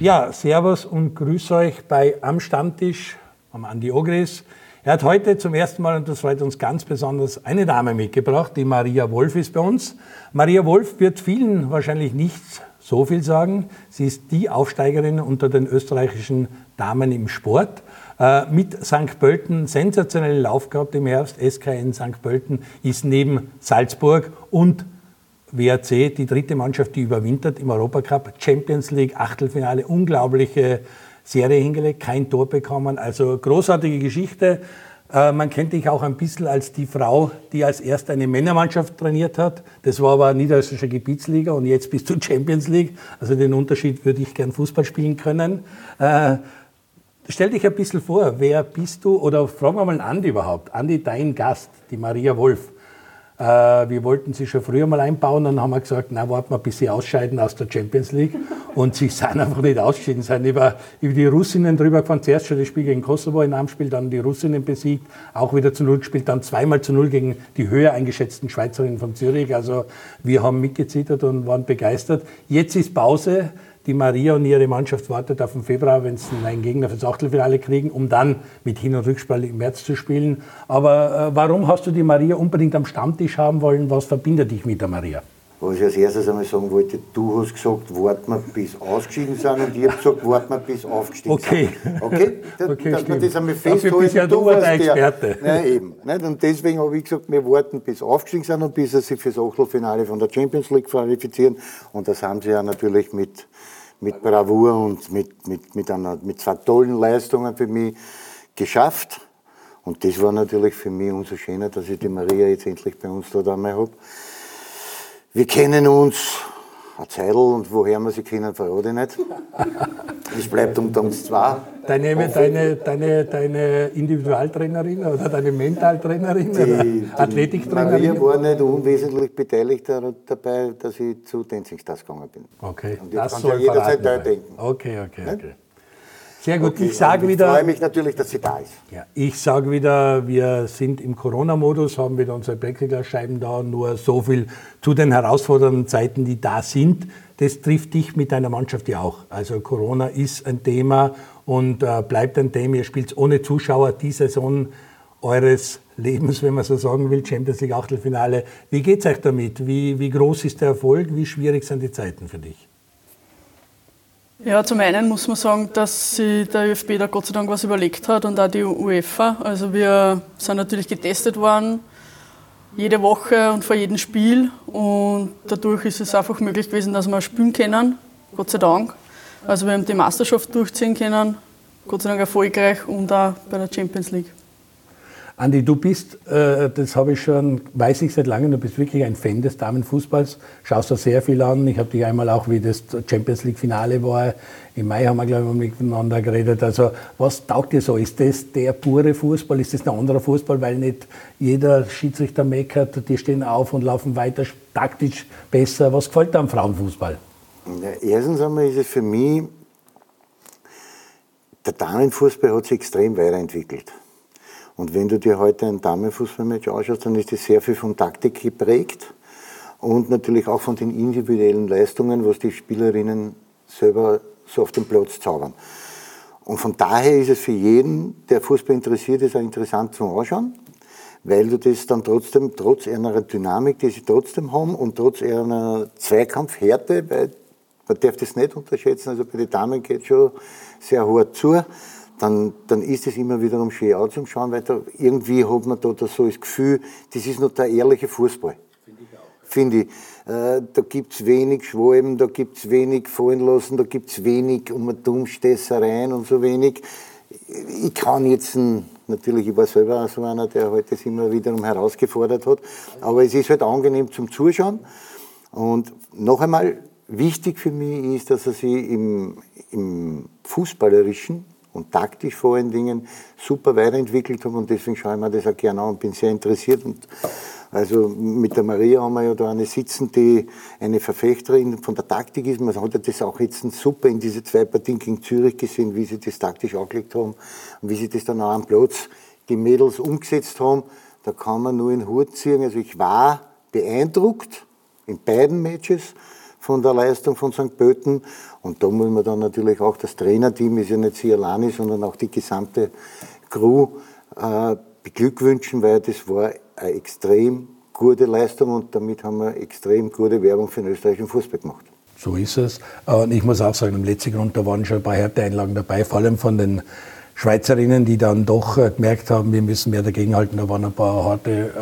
Ja, Servus und grüß euch bei Am Stammtisch am Andi Ogris. Er hat heute zum ersten Mal, und das freut uns ganz besonders, eine Dame mitgebracht, die Maria Wolf ist bei uns. Maria Wolf wird vielen wahrscheinlich nicht so viel sagen. Sie ist die Aufsteigerin unter den österreichischen Damen im Sport. Äh, mit St. Pölten sensationellen Lauf gehabt im Herbst. SKN St. Pölten ist neben Salzburg und WRC die dritte Mannschaft, die überwintert im Europacup, Champions League, Achtelfinale, unglaubliche Serie hingelegt, kein Tor bekommen. Also großartige Geschichte. Äh, man kennt dich auch ein bisschen als die Frau, die als erste eine Männermannschaft trainiert hat. Das war aber niederösterreichische Gebietsliga und jetzt bist du Champions League. Also den Unterschied würde ich gern Fußball spielen können. Äh, stell dich ein bisschen vor, wer bist du? Oder fragen wir mal Andi überhaupt. Andi, dein Gast, die Maria Wolf. Äh, wir wollten sie schon früher mal einbauen, dann haben wir gesagt, na, warten wir, bis sie ausscheiden aus der Champions League. Und sie sind einfach nicht ausgeschieden, sind über, über die Russinnen drüber gefahren. Zuerst schon das Spiel gegen Kosovo in einem Spiel, dann die Russinnen besiegt, auch wieder zu Null gespielt, dann zweimal zu Null gegen die höher eingeschätzten Schweizerinnen von Zürich. Also wir haben mitgezittert und waren begeistert. Jetzt ist Pause die Maria und ihre Mannschaft wartet auf den Februar, wenn sie einen Gegner fürs Achtelfinale kriegen, um dann mit Hin- und Rückspiel im März zu spielen. Aber äh, warum hast du die Maria unbedingt am Stammtisch haben wollen? Was verbindet dich mit der Maria? Was ich als erstes einmal sagen wollte, du hast gesagt, warten wir bis ausgestiegen sind und ich habe gesagt, warten wir bis aufgestiegen okay. sind. Okay? Da, okay dass stimmt. wir das einmal festhalten. bist ja du, du der Experte. Nein, eben. Nicht? Und deswegen habe ich gesagt, wir warten bis aufgestiegen sind und bis sie sich fürs Achtelfinale von der Champions League qualifizieren. Und das haben sie ja natürlich mit mit Bravour und mit, mit, mit, einer, mit zwei tollen Leistungen für mich geschafft. Und das war natürlich für mich umso schöner, dass ich die Maria jetzt endlich bei uns dort einmal habe. Wir kennen uns eine Zeitl und woher wir sie kennen, verrate ich nicht. Es bleibt unter uns zwei. Deine, deine, deine, deine Individualtrainerin oder deine Mentaltrainerin die, oder Athletiktrainerin? Maria war nicht unwesentlich beteiligt dabei, dass ich zu Dancing Stars gegangen bin. Okay, und das soll jederzeit da denken. Okay, okay, okay. Sehr gut. Okay, ich sage wieder. Ich freue mich natürlich, dass sie da ist. Ja, ich sage wieder, wir sind im Corona-Modus, haben wieder unsere Plexiglasscheiben da. Nur so viel zu den herausfordernden Zeiten, die da sind. Das trifft dich mit deiner Mannschaft ja auch. Also Corona ist ein Thema und äh, bleibt ein Thema. Ihr spielt ohne Zuschauer die Saison eures Lebens, wenn man so sagen will, Champions League Achtelfinale. Wie geht es euch damit? Wie, wie groß ist der Erfolg? Wie schwierig sind die Zeiten für dich? Ja, zum einen muss man sagen, dass sich der ÖFB da Gott sei Dank was überlegt hat und auch die UEFA. Also wir sind natürlich getestet worden, jede Woche und vor jedem Spiel. Und dadurch ist es einfach möglich gewesen, dass wir spielen können, Gott sei Dank. Also wir haben die Meisterschaft durchziehen können, Gott sei Dank erfolgreich und auch bei der Champions League. Andi, du bist, äh, das habe ich schon, weiß ich seit langem, du bist wirklich ein Fan des Damenfußballs, schaust da sehr viel an. Ich habe dich einmal auch, wie das Champions League Finale war, im Mai haben wir, glaube ich, miteinander geredet. Also, was taugt dir so? Ist das der pure Fußball? Ist das ein anderer Fußball, weil nicht jeder Schiedsrichter meckert, die stehen auf und laufen weiter taktisch besser? Was gefällt dir am Frauenfußball? Ja, erstens einmal ist es für mich, der Damenfußball hat sich extrem weiterentwickelt. Und wenn du dir heute ein Damenfußballmatch anschaust, dann ist das sehr viel von Taktik geprägt und natürlich auch von den individuellen Leistungen, was die Spielerinnen selber so auf dem Platz zaubern. Und von daher ist es für jeden, der Fußball interessiert ist, auch interessant zum Anschauen, weil du das dann trotzdem, trotz einer Dynamik, die sie trotzdem haben und trotz einer Zweikampfhärte, weil man darf das nicht unterschätzen, also bei den Damen geht es schon sehr hart zu, dann, dann ist es immer wiederum schön anzuschauen, weil da irgendwie hat man da, so das Gefühl, das ist noch der ehrliche Fußball. Finde ich auch. Finde ich. Äh, da gibt es wenig Schwalben, da gibt es wenig fallen lassen, da gibt es wenig um Dummstessereien und so wenig. Ich kann jetzt, natürlich, ich war selber so einer, der halt das immer wiederum herausgefordert hat, aber es ist halt angenehm zum Zuschauen. Und noch einmal, wichtig für mich ist, dass er sich im, im Fußballerischen und taktisch vor allen Dingen super weiterentwickelt haben und deswegen schaue ich mir das auch gerne an und bin sehr interessiert. Und also mit der Maria haben wir ja da eine sitzen, die eine Verfechterin von der Taktik ist. Man hat ja das auch jetzt super in diese zwei Partien gegen Zürich gesehen, wie sie das taktisch angelegt haben und wie sie das dann auch am Platz die Mädels umgesetzt haben. Da kann man nur in Hut ziehen. Also ich war beeindruckt in beiden Matches von der Leistung von St. Pölten. Und da muss man dann natürlich auch, das Trainerteam ist ja nicht sie alleine, sondern auch die gesamte Crew äh, beglückwünschen, weil das war eine extrem gute Leistung und damit haben wir extrem gute Werbung für den österreichischen Fußball gemacht. So ist es. Und ich muss auch sagen, im letzten Grund, da waren schon ein paar Härteeinlagen dabei, vor allem von den Schweizerinnen, die dann doch äh, gemerkt haben, wir müssen mehr dagegenhalten. Da waren ein paar harte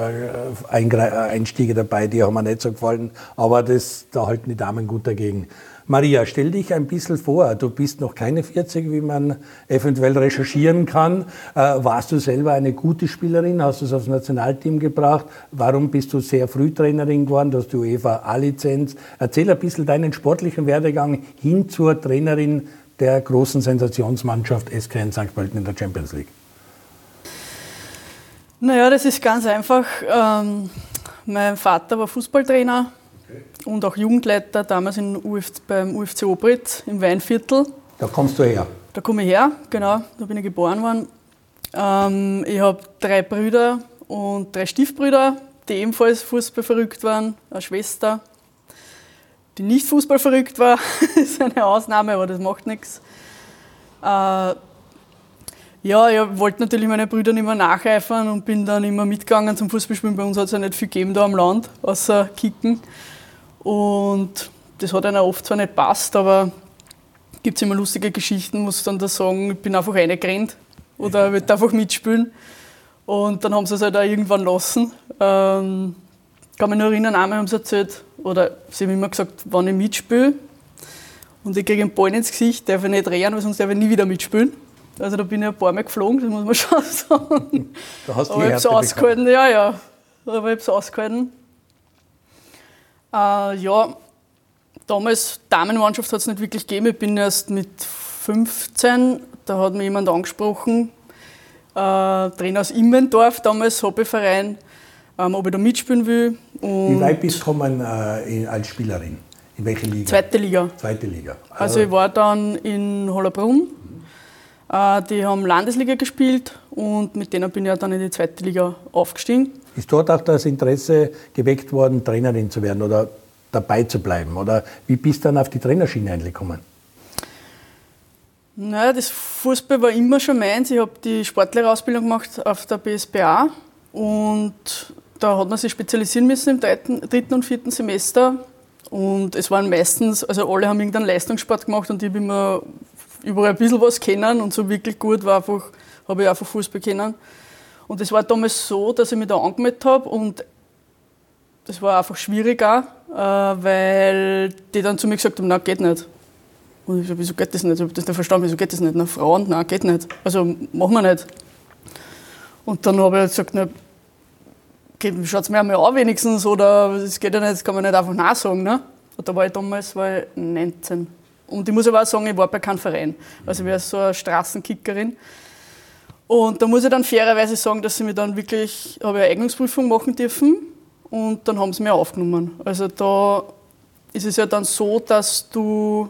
äh, äh, Einstiege dabei, die haben mir nicht so gefallen. Aber das, da halten die Damen gut dagegen. Maria, stell dich ein bisschen vor. Du bist noch keine 40, wie man eventuell recherchieren kann. warst du selber eine gute Spielerin? Hast du es aufs Nationalteam gebracht? Warum bist du sehr früh Trainerin geworden? Du hast die UEFA A-Lizenz. Erzähl ein bisschen deinen sportlichen Werdegang hin zur Trainerin der großen Sensationsmannschaft SKN St. Pölten in der Champions League? Naja, das ist ganz einfach. Ähm, mein Vater war Fußballtrainer. Und auch Jugendleiter damals in Uf, beim UFC Obritz im Weinviertel. Da kommst du her? Da komme ich her, genau. Da bin ich geboren worden. Ähm, ich habe drei Brüder und drei Stiefbrüder, die ebenfalls Fußball verrückt waren, eine Schwester die nicht Fußball verrückt war. das ist eine Ausnahme, aber das macht nichts. Äh, ja, ich wollte natürlich meine Brüder nicht mehr nacheifern und bin dann immer mitgegangen zum Fußballspielen. Bei uns hat es ja nicht viel gegeben da am Land, außer Kicken. Und das hat einer oft zwar nicht passt, aber gibt es immer lustige Geschichten, muss dann da sagen, ich bin einfach reingerannt oder will einfach mitspielen. Und dann haben sie es halt auch irgendwann lassen. Ähm, kann mich nur erinnern, einmal haben sie erzählt, oder sie haben immer gesagt, wenn ich mitspiele und ich kriege einen Ball ins Gesicht, darf ich nicht rennen, weil sonst darf ich nie wieder mitspielen. Also da bin ich ein paar Mal geflogen, das muss man schon sagen. Da hast du Aber ich habe es ausgehalten, ja, ja. Aber ich habe es ausgehalten. Äh, ja, damals, Damenmannschaft hat es nicht wirklich gegeben. Ich bin erst mit 15, da hat mir jemand angesprochen, äh, Trainer aus Immendorf, damals Hobbyverein, ähm, ob ich da mitspielen will. Und Wie weit bist du gekommen äh, als Spielerin? In welche Liga? Zweite Liga. Zweite Liga. Also, also ich war dann in Hollerbrunn. Mhm. Äh, die haben Landesliga gespielt und mit denen bin ich dann in die zweite Liga aufgestiegen. Ist dort auch das Interesse geweckt worden, Trainerin zu werden oder dabei zu bleiben? Oder wie bist du dann auf die Trainerschiene eigentlich gekommen? Naja, das Fußball war immer schon meins. Ich habe die Sportlehrerausbildung gemacht auf der BSBA und da hat man sich spezialisieren müssen im dritten, dritten und vierten Semester. Und es waren meistens, also alle haben irgendeinen Leistungssport gemacht und ich habe immer überall ein bisschen was kennen und so wirklich gut war einfach, habe ich einfach Fußball kennen. Und es war damals so, dass ich mich da angemeldet habe und das war einfach schwieriger, äh, weil die dann zu mir gesagt haben, nein, geht nicht. Und ich so, wieso geht das nicht? Ich habe das nicht verstanden, wieso geht das nicht? Na, Frauen, nein, geht nicht. Also machen wir nicht. Und dann habe ich gesagt, na, schaut es mir einmal an wenigstens, oder es geht ja nicht, das kann man nicht einfach nachsagen. Ne? Und da war ich damals war ich 19. Und ich muss aber auch sagen, ich war bei keinem Verein. Also ich war so eine Straßenkickerin. Und da muss ich dann fairerweise sagen, dass sie mir dann wirklich, habe eine Eignungsprüfung machen dürfen und dann haben sie mir aufgenommen. Also da ist es ja dann so, dass du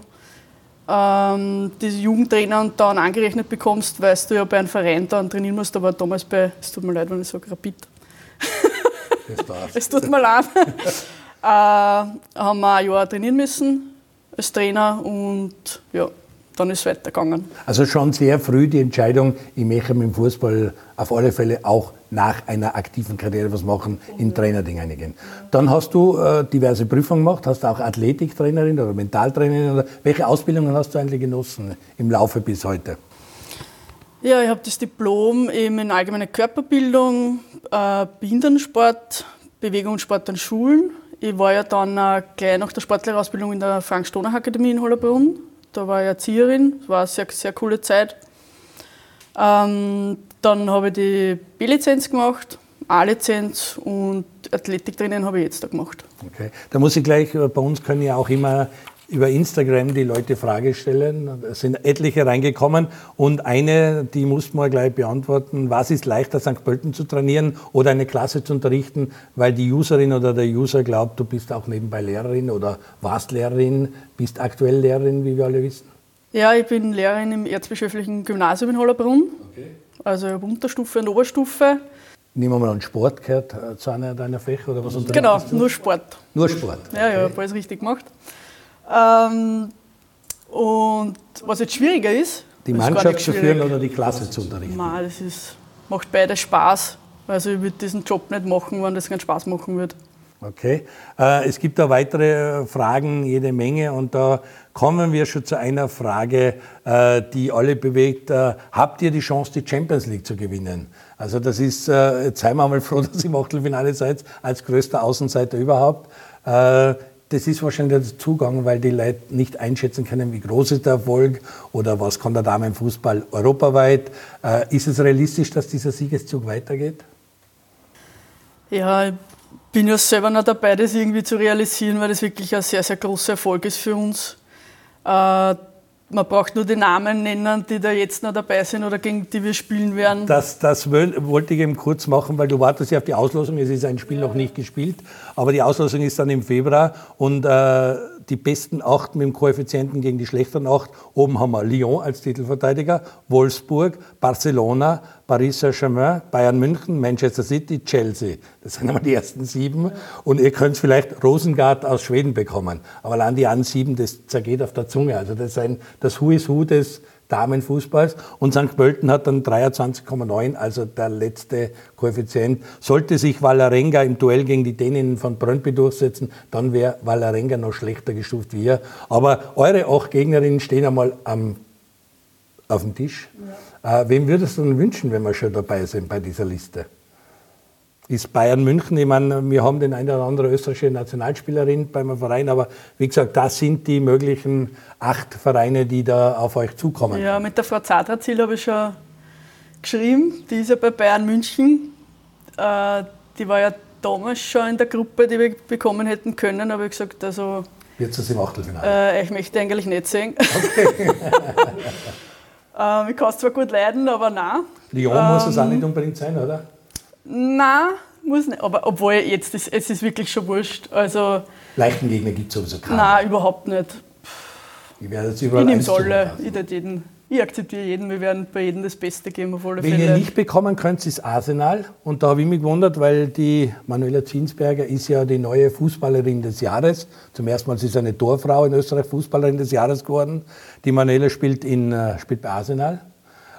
ähm, diese Jugendtrainer dann angerechnet bekommst, weil du ja bei einem Verein dann trainieren musst, aber damals bei, es tut mir leid, wenn ich sage Rapid, es tut mir leid. äh, haben wir ein Jahr trainieren müssen als Trainer und ja, dann ist es weitergegangen. Also schon sehr früh die Entscheidung, ich möchte mit dem Fußball auf alle Fälle auch nach einer aktiven Karriere was machen, in Trainerding eingehen. Dann hast du äh, diverse Prüfungen gemacht, hast du auch Athletiktrainerin oder Mentaltrainerin oder welche Ausbildungen hast du eigentlich genossen im Laufe bis heute? Ja, ich habe das Diplom eben in allgemeiner Körperbildung, äh, Behindertensport, Bewegung und Sport an Schulen. Ich war ja dann äh, gleich nach der Sportlehrerausbildung in der Frank-Stonach-Akademie in Hollerbrunn. Da war ich Erzieherin, das war eine sehr, sehr coole Zeit. Ähm, dann habe ich die B-Lizenz gemacht, A-Lizenz und Athletiktraining habe ich jetzt da gemacht. Okay. Da muss ich gleich, äh, bei uns können ja auch immer über Instagram die Leute Frage stellen. Es sind etliche reingekommen und eine, die mussten wir gleich beantworten. Was ist leichter, St. Pölten zu trainieren oder eine Klasse zu unterrichten, weil die Userin oder der User glaubt, du bist auch nebenbei Lehrerin oder warst Lehrerin, bist aktuell Lehrerin, wie wir alle wissen? Ja, ich bin Lehrerin im Erzbischöflichen Gymnasium in Hollerbrunn. Okay. Also ich habe Unterstufe und Oberstufe. Nehmen wir mal an, Sport gehört zu einer deiner Fächer oder was Genau, nur Sport. Nur Sport. Okay. Ja, ja, alles richtig gemacht. Ähm, und was jetzt schwieriger ist, Die Mannschaft zu führen oder die Klasse zu unterrichten? Nein, das ist, macht beides Spaß. Also ich würde diesen Job nicht machen, wenn das keinen Spaß machen würde. Okay. Äh, es gibt da weitere äh, Fragen, jede Menge. Und da kommen wir schon zu einer Frage, äh, die alle bewegt. Habt ihr die Chance, die Champions League zu gewinnen? Also das ist, jetzt seien wir mal froh, dass ihr im Achtelfinale seid, als größter Außenseiter überhaupt. Das ist wahrscheinlich der Zugang, weil die Leute nicht einschätzen können, wie groß ist der Erfolg oder was kann der Damenfußball europaweit. Äh, ist es realistisch, dass dieser Siegeszug weitergeht? Ja, ich bin ja selber noch dabei, das irgendwie zu realisieren, weil das wirklich ein sehr, sehr großer Erfolg ist für uns. Äh, man braucht nur die Namen nennen, die da jetzt noch dabei sind oder gegen die wir spielen werden. Das, das wollte ich eben kurz machen, weil du wartest ja auf die Auslosung. Es ist ein Spiel noch nicht gespielt, aber die Auslosung ist dann im Februar und äh, die besten acht mit dem Koeffizienten gegen die schlechteren acht. Oben haben wir Lyon als Titelverteidiger, Wolfsburg, Barcelona, Paris Saint-Germain, Bayern München, Manchester City, Chelsea. Das sind einmal die ersten sieben. Und ihr könnt vielleicht Rosengard aus Schweden bekommen. Aber allein die anderen sieben, das zergeht auf der Zunge. Also das ist ein, das Who is Who des Damenfußballs. Und St. Pölten hat dann 23,9, also der letzte Koeffizient. Sollte sich Valarenga im Duell gegen die Däninnen von Brøndby durchsetzen, dann wäre Valarenga noch schlechter gestuft wie ihr. Aber eure acht Gegnerinnen stehen einmal am, auf dem Tisch. Äh, wem würdest du denn wünschen, wenn wir schon dabei sind bei dieser Liste? Ist Bayern München. Ich meine, wir haben den einen oder anderen österreichischen Nationalspielerin beim Verein, aber wie gesagt, das sind die möglichen acht Vereine, die da auf euch zukommen. Ja, mit der Frau Zadrazil habe ich schon geschrieben. Die ist ja bei Bayern München. Äh, die war ja damals schon in der Gruppe, die wir bekommen hätten können, aber ich gesagt, also Wird es im Achtelfinale? äh, ich möchte eigentlich nicht sehen. äh, ich kann es zwar gut leiden, aber nein. Lyon muss es auch ähm, nicht unbedingt sein, oder? Nein, muss nicht. Aber obwohl jetzt ist es ist wirklich schon wurscht. Also Leichten Gegner gibt es sowieso keine. nein, überhaupt nicht. Ich werde jetzt Ich überall nehme eins es alle. Ich, jeden, ich akzeptiere jeden. Wir werden bei jedem das Beste geben, auf alle Wen Fälle. ihr nicht bekommen könnt, ist Arsenal. Und da habe ich mich gewundert, weil die Manuela Zinsberger ist ja die neue Fußballerin des Jahres. Zum ersten Mal ist sie eine Torfrau in Österreich Fußballerin des Jahres geworden. Die Manuela spielt, in, äh, spielt bei Arsenal.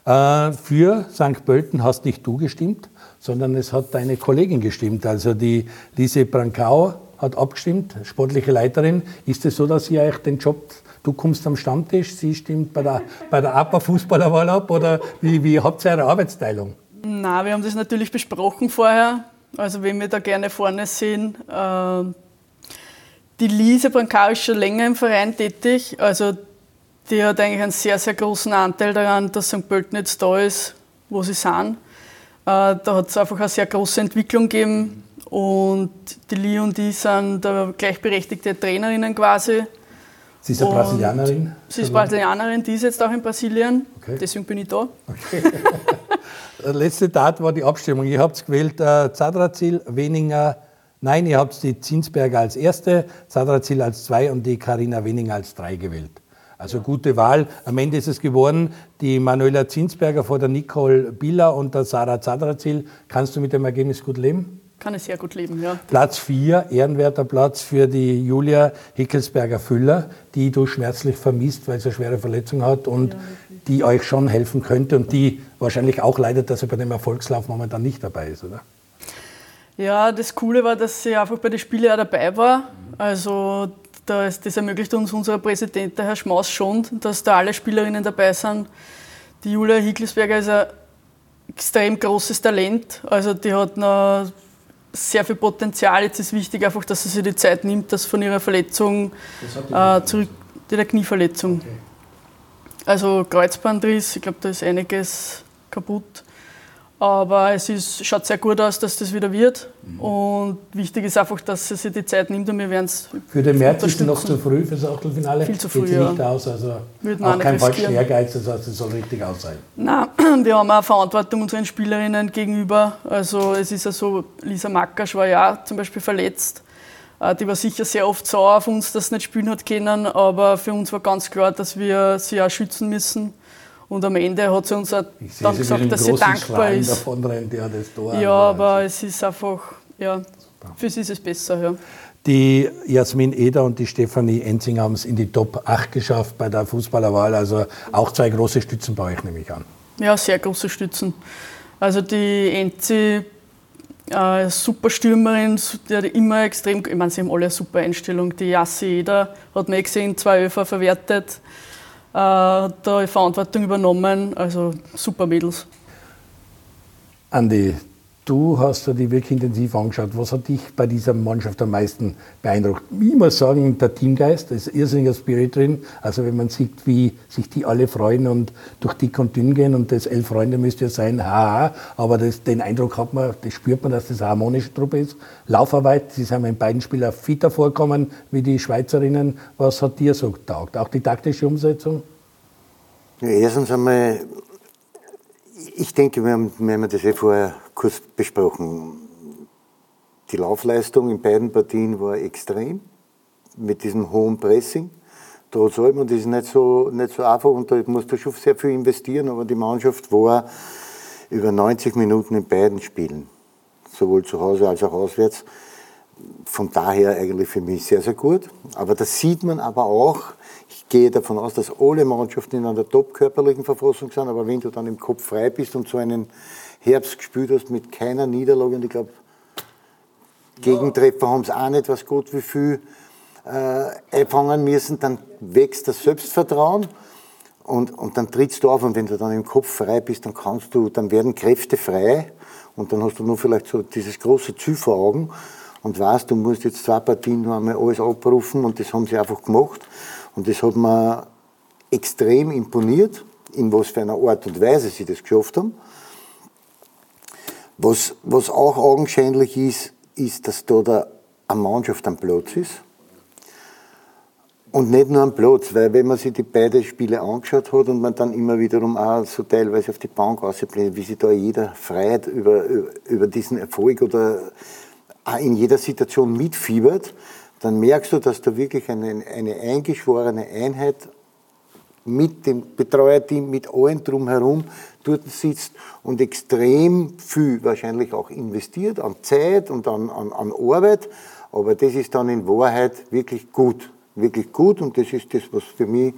Äh, Für St. Pölten hast nicht du gestimmt, sondern es hat deine Kollegin gestimmt. Also die Lise Brankau hat abgestimmt, sportliche Leiterin. Ist es so, dass sie euch den Job, du kommst am Stammtisch, sie stimmt bei der, bei der APA-Fußballerwahl ab oder wie, wie habt ihr eure Arbeitsteilung? Na, wir haben das natürlich besprochen vorher. Also wen wir da gerne vorne sehen. Äh, die Lise Brankau ist schon länger im Verein tätig. Also die hat eigentlich einen sehr, sehr großen Anteil daran, dass St. Pölten jetzt da ist, wo sie sind. Äh, da hat es einfach eine sehr große Entwicklung gegeben. Und die Lee und ich sind gleichberechtigte Trainerinnen quasi. Sie ist eine Brasilianerin. Sie ist Brasilianerin, die ist jetzt auch in Brasilien. Okay. Deswegen bin ich da. Der letzte Tat war die Abstimmung. Ihr habt gewählt äh, Zadrazil, Weninger, nein, ihr habt die Zinsberger als erste, Zadrazil als zwei und die Karina Weninger als drei gewählt. Also gute Wahl. Am Ende ist es geworden, die Manuela Zinsberger vor der Nicole Biller und der Sarah Zadrazil. Kannst du mit dem Ergebnis gut leben? Kann ich sehr gut leben, ja. Platz 4, ehrenwerter Platz für die Julia Hickelsberger-Füller, die du schmerzlich vermisst, weil sie eine schwere Verletzung hat und die euch schon helfen könnte und die wahrscheinlich auch leidet, dass sie bei dem Erfolgslauf momentan nicht dabei ist, oder? Ja, das Coole war, dass sie einfach bei den Spielen auch dabei war. Also da ist, das ermöglicht uns unser Präsident, der Herr Schmaus, schon, dass da alle Spielerinnen dabei sind. Die Julia Hickelsberger ist ein extrem großes Talent. Also die hat noch sehr viel Potenzial. Jetzt ist wichtig einfach, dass sie sich die Zeit nimmt, dass von ihrer Verletzung äh, zurück, der Knieverletzung. Also Kreuzbandriss, ich glaube, da ist einiges kaputt. Aber es ist, schaut sehr gut aus, dass das wieder wird. Und wichtig ist einfach, dass sie sich die Zeit nimmt und wir werden es Für den März ist noch zu früh für das Achtelfinale. Viel zu Geht früh, sie ja. nicht aus, also Würden auch kein falscher. Ehrgeiz, das heißt, es soll richtig aus sein. Nein, wir haben auch Verantwortung unseren Spielerinnen gegenüber. Also es ist ja so, Lisa Mackasch war ja zum Beispiel verletzt. Äh, Die war sicher sehr oft sauer auf uns, dass sie nicht spielen hat können, aber für uns war ganz klar, dass wir sie auch schützen müssen. Und am Ende hat sie uns auch dann sie gesagt, dass sie dankbar Strahlen ist. davon rennt, ja, das Tor. Ja, aber es ist einfach, ja, für sie ist es besser. Ja. Die Jasmin Eder und die Stefanie Enzing haben es in die Top 8 geschafft bei der Fußballerwahl. Also auch zwei große Stützen bei euch, nehme ich an. Ja, sehr große Stützen. Also die Enzi, äh, super Stürmerin, die hat immer extrem, ich meine, sie haben alle eine super Einstellung. Die Jassi Eder hat mir gesehen, zwei Öfer verwertet, da Verantwortung übernommen. Also super Mädels. Andi, Du hast dir die wirklich intensiv angeschaut. Was hat dich bei dieser Mannschaft am meisten beeindruckt? Ich muss sagen, der Teamgeist, da ist irrsinniger Spirit drin. Also wenn man sieht, wie sich die alle freuen und durch dick und dünn gehen und das elf Freunde müsste ja sein, haha. Aber das, den Eindruck hat man, das spürt man, dass das eine harmonische Truppe ist. Laufarbeit, sie sind in beiden Spielen fitter vorkommen wie die Schweizerinnen. Was hat dir so getaugt? Auch die taktische Umsetzung? Ja, erstens einmal ich denke, wir haben, wir haben das eh vorher kurz besprochen. Die Laufleistung in beiden Partien war extrem, mit diesem hohen Pressing. Trotz allem, und das ist nicht so, nicht so einfach, und da musst du schon sehr viel investieren, aber die Mannschaft war über 90 Minuten in beiden Spielen, sowohl zu Hause als auch auswärts. Von daher eigentlich für mich sehr, sehr gut. Aber das sieht man aber auch, ich gehe davon aus, dass alle Mannschaften in einer top-körperlichen Verfassung sind, aber wenn du dann im Kopf frei bist und so einen Herbst gespielt hast mit keiner Niederlage, und ich glaube, Gegentreffer haben es auch nicht, was Gott wie viel äh, einfangen müssen, dann wächst das Selbstvertrauen. Und, und dann trittst du auf. Und wenn du dann im Kopf frei bist, dann kannst du, dann werden Kräfte frei. Und dann hast du nur vielleicht so dieses große Ziel vor Augen und weißt, du musst jetzt zwei Partien nur einmal alles abrufen und das haben sie einfach gemacht und das hat mir extrem imponiert, in was für einer Art und Weise sie das geschafft haben. Was, was auch augenscheinlich ist, ist, dass da der, eine Mannschaft am Platz ist. Und nicht nur am Platz, weil wenn man sich die beiden Spiele angeschaut hat und man dann immer wiederum auch so teilweise auf die Bank ausblendet, wie sich da jeder freut über, über, über diesen Erfolg oder in jeder Situation mitfiebert, dann merkst du, dass da wirklich eine, eine eingeschworene Einheit mit dem Betreuerteam, mit allen drumherum dort sitzt und extrem viel wahrscheinlich auch investiert an Zeit und an, an, an Arbeit. Aber das ist dann in Wahrheit wirklich gut. Wirklich gut und das ist das, was für mich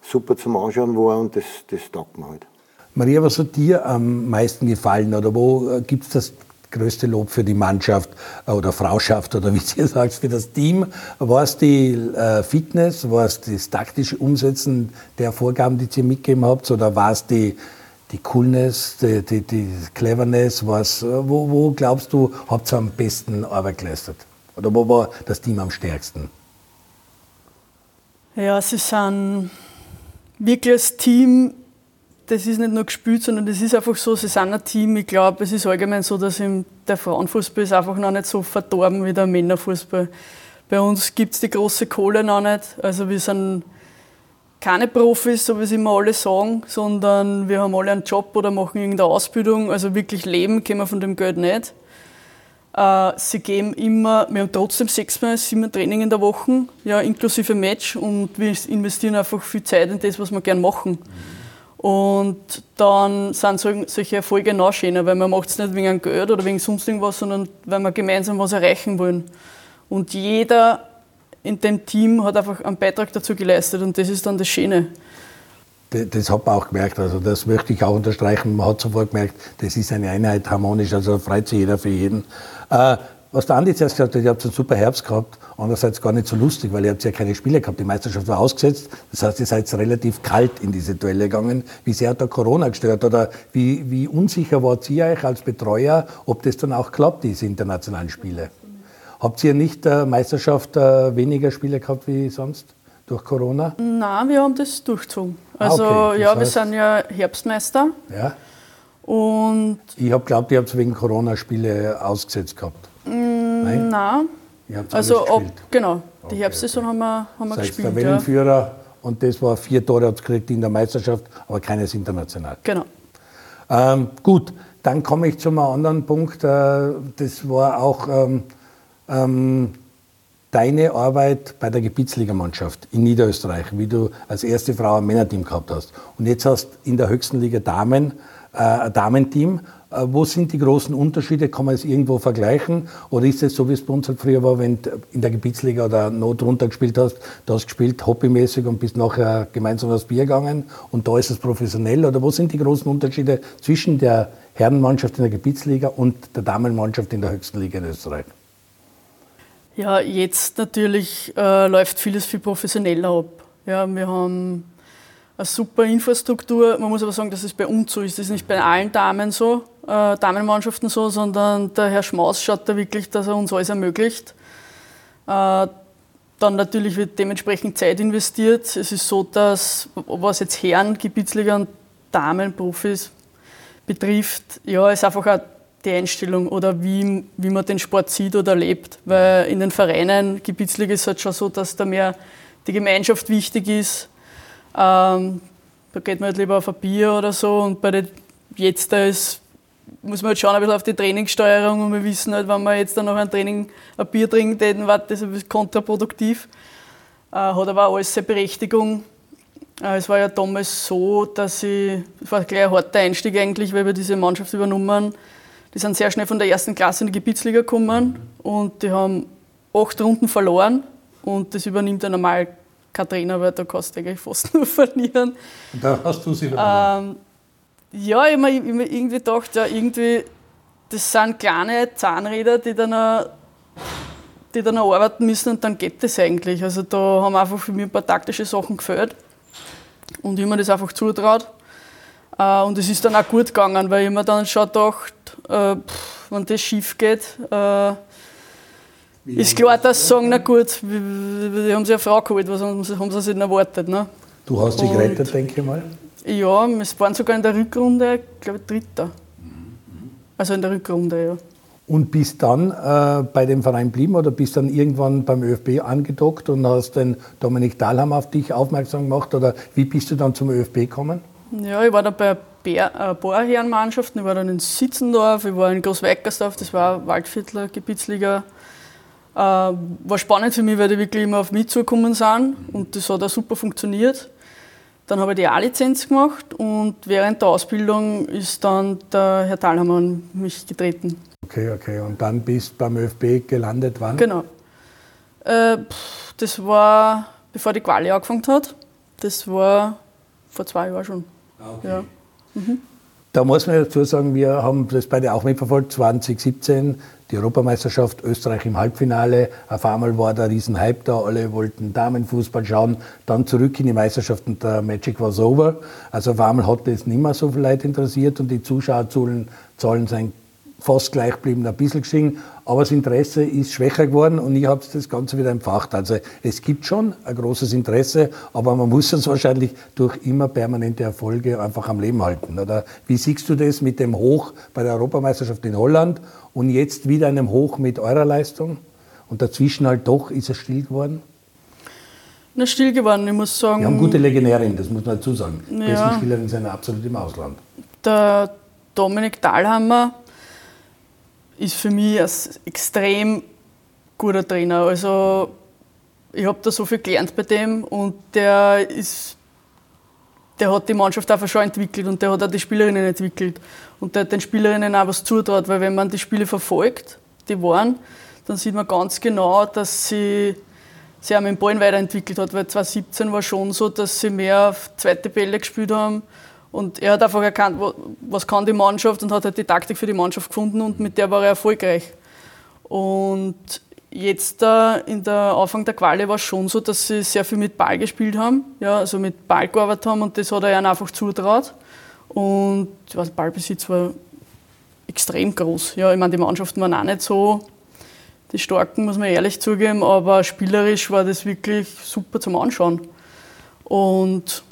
super zum Anschauen war und das, das taugt mir halt. Maria, was hat dir am meisten gefallen oder wo äh, gibt es das größte Lob für die Mannschaft äh, oder Frauschaft oder wie ihr sagt, für das Team. War es die äh, Fitness, war es das taktische Umsetzen der Vorgaben, die ihr mitgegeben habt oder war es die, die Coolness, die, die, die Cleverness? War's, äh, wo, wo glaubst du, habt ihr am besten Arbeit geleistet? Oder wo war das Team am stärksten? Ja, sie sind wirklich als Team das ist nicht nur gespielt, sondern das ist einfach so, sie sind ein Team. Ich glaube, es ist allgemein so, dass der Frauenfußball ist einfach noch nicht so verdorben wie der Männerfußball. Bei uns gibt es die große Kohle noch nicht. Also wir sind keine Profis, so wie sie immer alle sagen, sondern wir haben alle einen Job oder machen irgendeine Ausbildung. Also wirklich leben können wir von dem Geld nicht. Äh, sie geben immer, wir haben trotzdem sechsmal, siebenmal Training in der Woche, ja, inklusive Match und wir investieren einfach viel Zeit in das, was wir gerne machen. Und dann sind solche Erfolge noch schöner, weil man macht es nicht wegen Geld oder wegen sonst irgendwas, sondern weil wir gemeinsam was erreichen wollen. Und jeder in dem Team hat einfach einen Beitrag dazu geleistet und das ist dann das Schöne. Das hat man auch gemerkt, also das möchte ich auch unterstreichen. Man hat sofort gemerkt, das ist eine Einheit harmonisch, also freut sich jeder für jeden. Äh, was der Andi zuerst gesagt hat, ihr habt einen super Herbst gehabt, andererseits gar nicht so lustig, weil ihr habt ja keine Spiele gehabt. Die Meisterschaft war ausgesetzt, das heißt, ihr seid relativ kalt in diese Duelle gegangen. Wie sehr hat da Corona gestört oder wie, wie unsicher wart ihr euch als Betreuer, ob das dann auch klappt, diese internationalen Spiele? Habt ihr nicht der Meisterschaft äh, weniger Spiele gehabt wie sonst durch Corona? Nein, wir haben das durchgezogen. Also ah, okay. ja, heißt, wir sind ja Herbstmeister. Ja. Und ich habe geglaubt, ihr habt wegen Corona Spiele ausgesetzt gehabt. Nein? Nein. Also ob, genau, die okay, Herbstsaison okay. haben wir, haben wir Seid gespielt. der Wellenführer ja. und das war vier Tore hat gekriegt in der Meisterschaft, aber keines international. Genau. Ähm, gut, dann komme ich zu einem anderen Punkt. Äh, das war auch ähm, ähm, deine Arbeit bei der Gebietsligamannschaft in Niederösterreich, wie du als erste Frau ein Männerteam gehabt hast. Und jetzt hast du in der höchsten Liga Damen äh, ein Damenteam. Äh, wo sind die großen Unterschiede? Kann man es irgendwo vergleichen? Oder ist es so, wie es bei uns halt früher war, wenn du in der Gebietsliga oder noch drunter gespielt hast, du hast gespielt hobbymäßig und bist nachher gemeinsam aufs Bier gegangen und da ist es professionell? Oder wo sind die großen Unterschiede zwischen der Herrenmannschaft in der Gebietsliga und der Damenmannschaft in der höchsten Liga in Österreich? Ja, jetzt natürlich äh, läuft vieles viel professioneller ab. Ja, wir haben eine super Infrastruktur. Man muss aber sagen, dass es bei uns so ist. Das ist nicht bei allen Damen so, äh, Damenmannschaften so, sondern der Herr Schmaus schaut da wirklich, dass er uns alles ermöglicht. Äh, dann natürlich wird dementsprechend Zeit investiert. Es ist so, dass was jetzt Herren, Gebietsliga und Damenprofis betrifft, ja, ist einfach auch die Einstellung oder wie, wie man den Sport sieht oder lebt. Weil in den Vereinen, Gebietsliga ist es halt schon so, dass da mehr die Gemeinschaft wichtig ist. Ähm, da geht man halt lieber auf ein Bier oder so und bei den jetzt da ist, muss man halt schauen ein bisschen auf die Trainingssteuerung und wir wissen halt, wenn man jetzt dann noch ein Training ein Bier trinkt, dann war das ein bisschen kontraproduktiv. Äh, hat aber auch alles seine Berechtigung. Äh, es war ja damals so, dass ich, es war gleich ein harter Einstieg eigentlich, weil wir diese Mannschaft übernommen die sind sehr schnell von der ersten Klasse in die Gebietsliga gekommen und die haben acht Runden verloren und das übernimmt ja normal kein Trainer, weil da kannst du eigentlich fast nur verlieren. Und da hast du sie übernommen? Ähm, ja, ich habe mir, mir irgendwie gedacht, ja, irgendwie, das sind kleine Zahnräder, die dann, die dann arbeiten müssen und dann geht das eigentlich. Also da haben einfach für mich ein paar taktische Sachen gefällt und ich mir das einfach zutraut. Äh, und es ist dann auch gut gegangen, weil ich mir dann schon gedacht, äh, pff, wenn das schief geht, äh, ist klar, dass sie sagen, na gut, die haben sich eine Frau geholt, was haben sie, haben sie sich erwartet. Ne? Du hast dich gerettet, denke ich mal. Ja, wir waren sogar in der Rückrunde, glaube ich, Dritter. Also in der Rückrunde, ja. Und bist dann äh, bei dem Verein blieben oder bist dann irgendwann beim ÖFB angedockt und hast den Dominik Dahlhammer auf dich aufmerksam gemacht? Oder wie bist du dann zum ÖFB gekommen? Ja, ich war da bei ein paar Herrenmannschaften. Ich war dann in Sitzendorf, ich war in Großweckersdorf, das war Waldviertler Gebietsliga. Äh, war spannend für mich, weil die wirklich immer auf mich zugekommen sind und das hat auch super funktioniert. Dann habe ich die A-Lizenz gemacht und während der Ausbildung ist dann der Herr Thalhammer an mich getreten. Okay, okay. Und dann bist du beim ÖFB gelandet, wann? Genau. Äh, das war, bevor die Quali angefangen hat. Das war vor zwei Jahren schon. Ah, okay. Ja. Mhm. Da muss man dazu sagen, wir haben das beide auch mitverfolgt, 2017, die Europameisterschaft, Österreich im Halbfinale. Auf einmal war ein Riesenhype da, alle wollten Damenfußball schauen, dann zurück in die Meisterschaft und der Magic was over. Also auf einmal hat das nicht mehr so viel Leute interessiert und die Zuschauerzahlen sind fast gleich geblieben, ein bisschen gestiegen, aber das Interesse ist schwächer geworden und ich habe das Ganze wieder empfacht. Also es gibt schon ein großes Interesse, aber man muss es wahrscheinlich durch immer permanente Erfolge einfach am Leben halten. Oder wie siehst du das mit dem Hoch bei der Europameisterschaft in Holland und jetzt wieder einem Hoch mit eurer Leistung? Und dazwischen halt doch ist es still geworden? Na, still geworden, ich muss sagen. Wir haben gute Legionärin, das muss man dazu sagen. Die ja. besten Spielerinnen sind absolut im Ausland. Der Dominik Dahlhammer ist für mich ein extrem guter Trainer. Also ich habe da so viel gelernt bei dem und der ist der hat die Mannschaft einfach schon entwickelt und der hat auch die Spielerinnen entwickelt. Und der hat den Spielerinnen auch was zutraut, weil wenn man die Spiele verfolgt, die waren, dann sieht man ganz genau, dass sie sich auch mit dem Ballen weiterentwickelt hat, weil 2017 war schon so, dass sie mehr auf zweite Bälle gespielt haben und er hat einfach erkannt, was kann die Mannschaft und hat halt die Taktik für die Mannschaft gefunden und mit der war er erfolgreich. Und jetzt äh, in der Anfang der Quali war es schon so, dass sie sehr viel mit Ball gespielt haben, ja, also mit Ball gearbeitet haben und das hat er ihnen einfach zutraut. Und der Ballbesitz war extrem groß. Ja, ich meine, die Mannschaften waren auch nicht so die Starken, muss man ehrlich zugeben, aber spielerisch war das wirklich super zum Anschauen. Und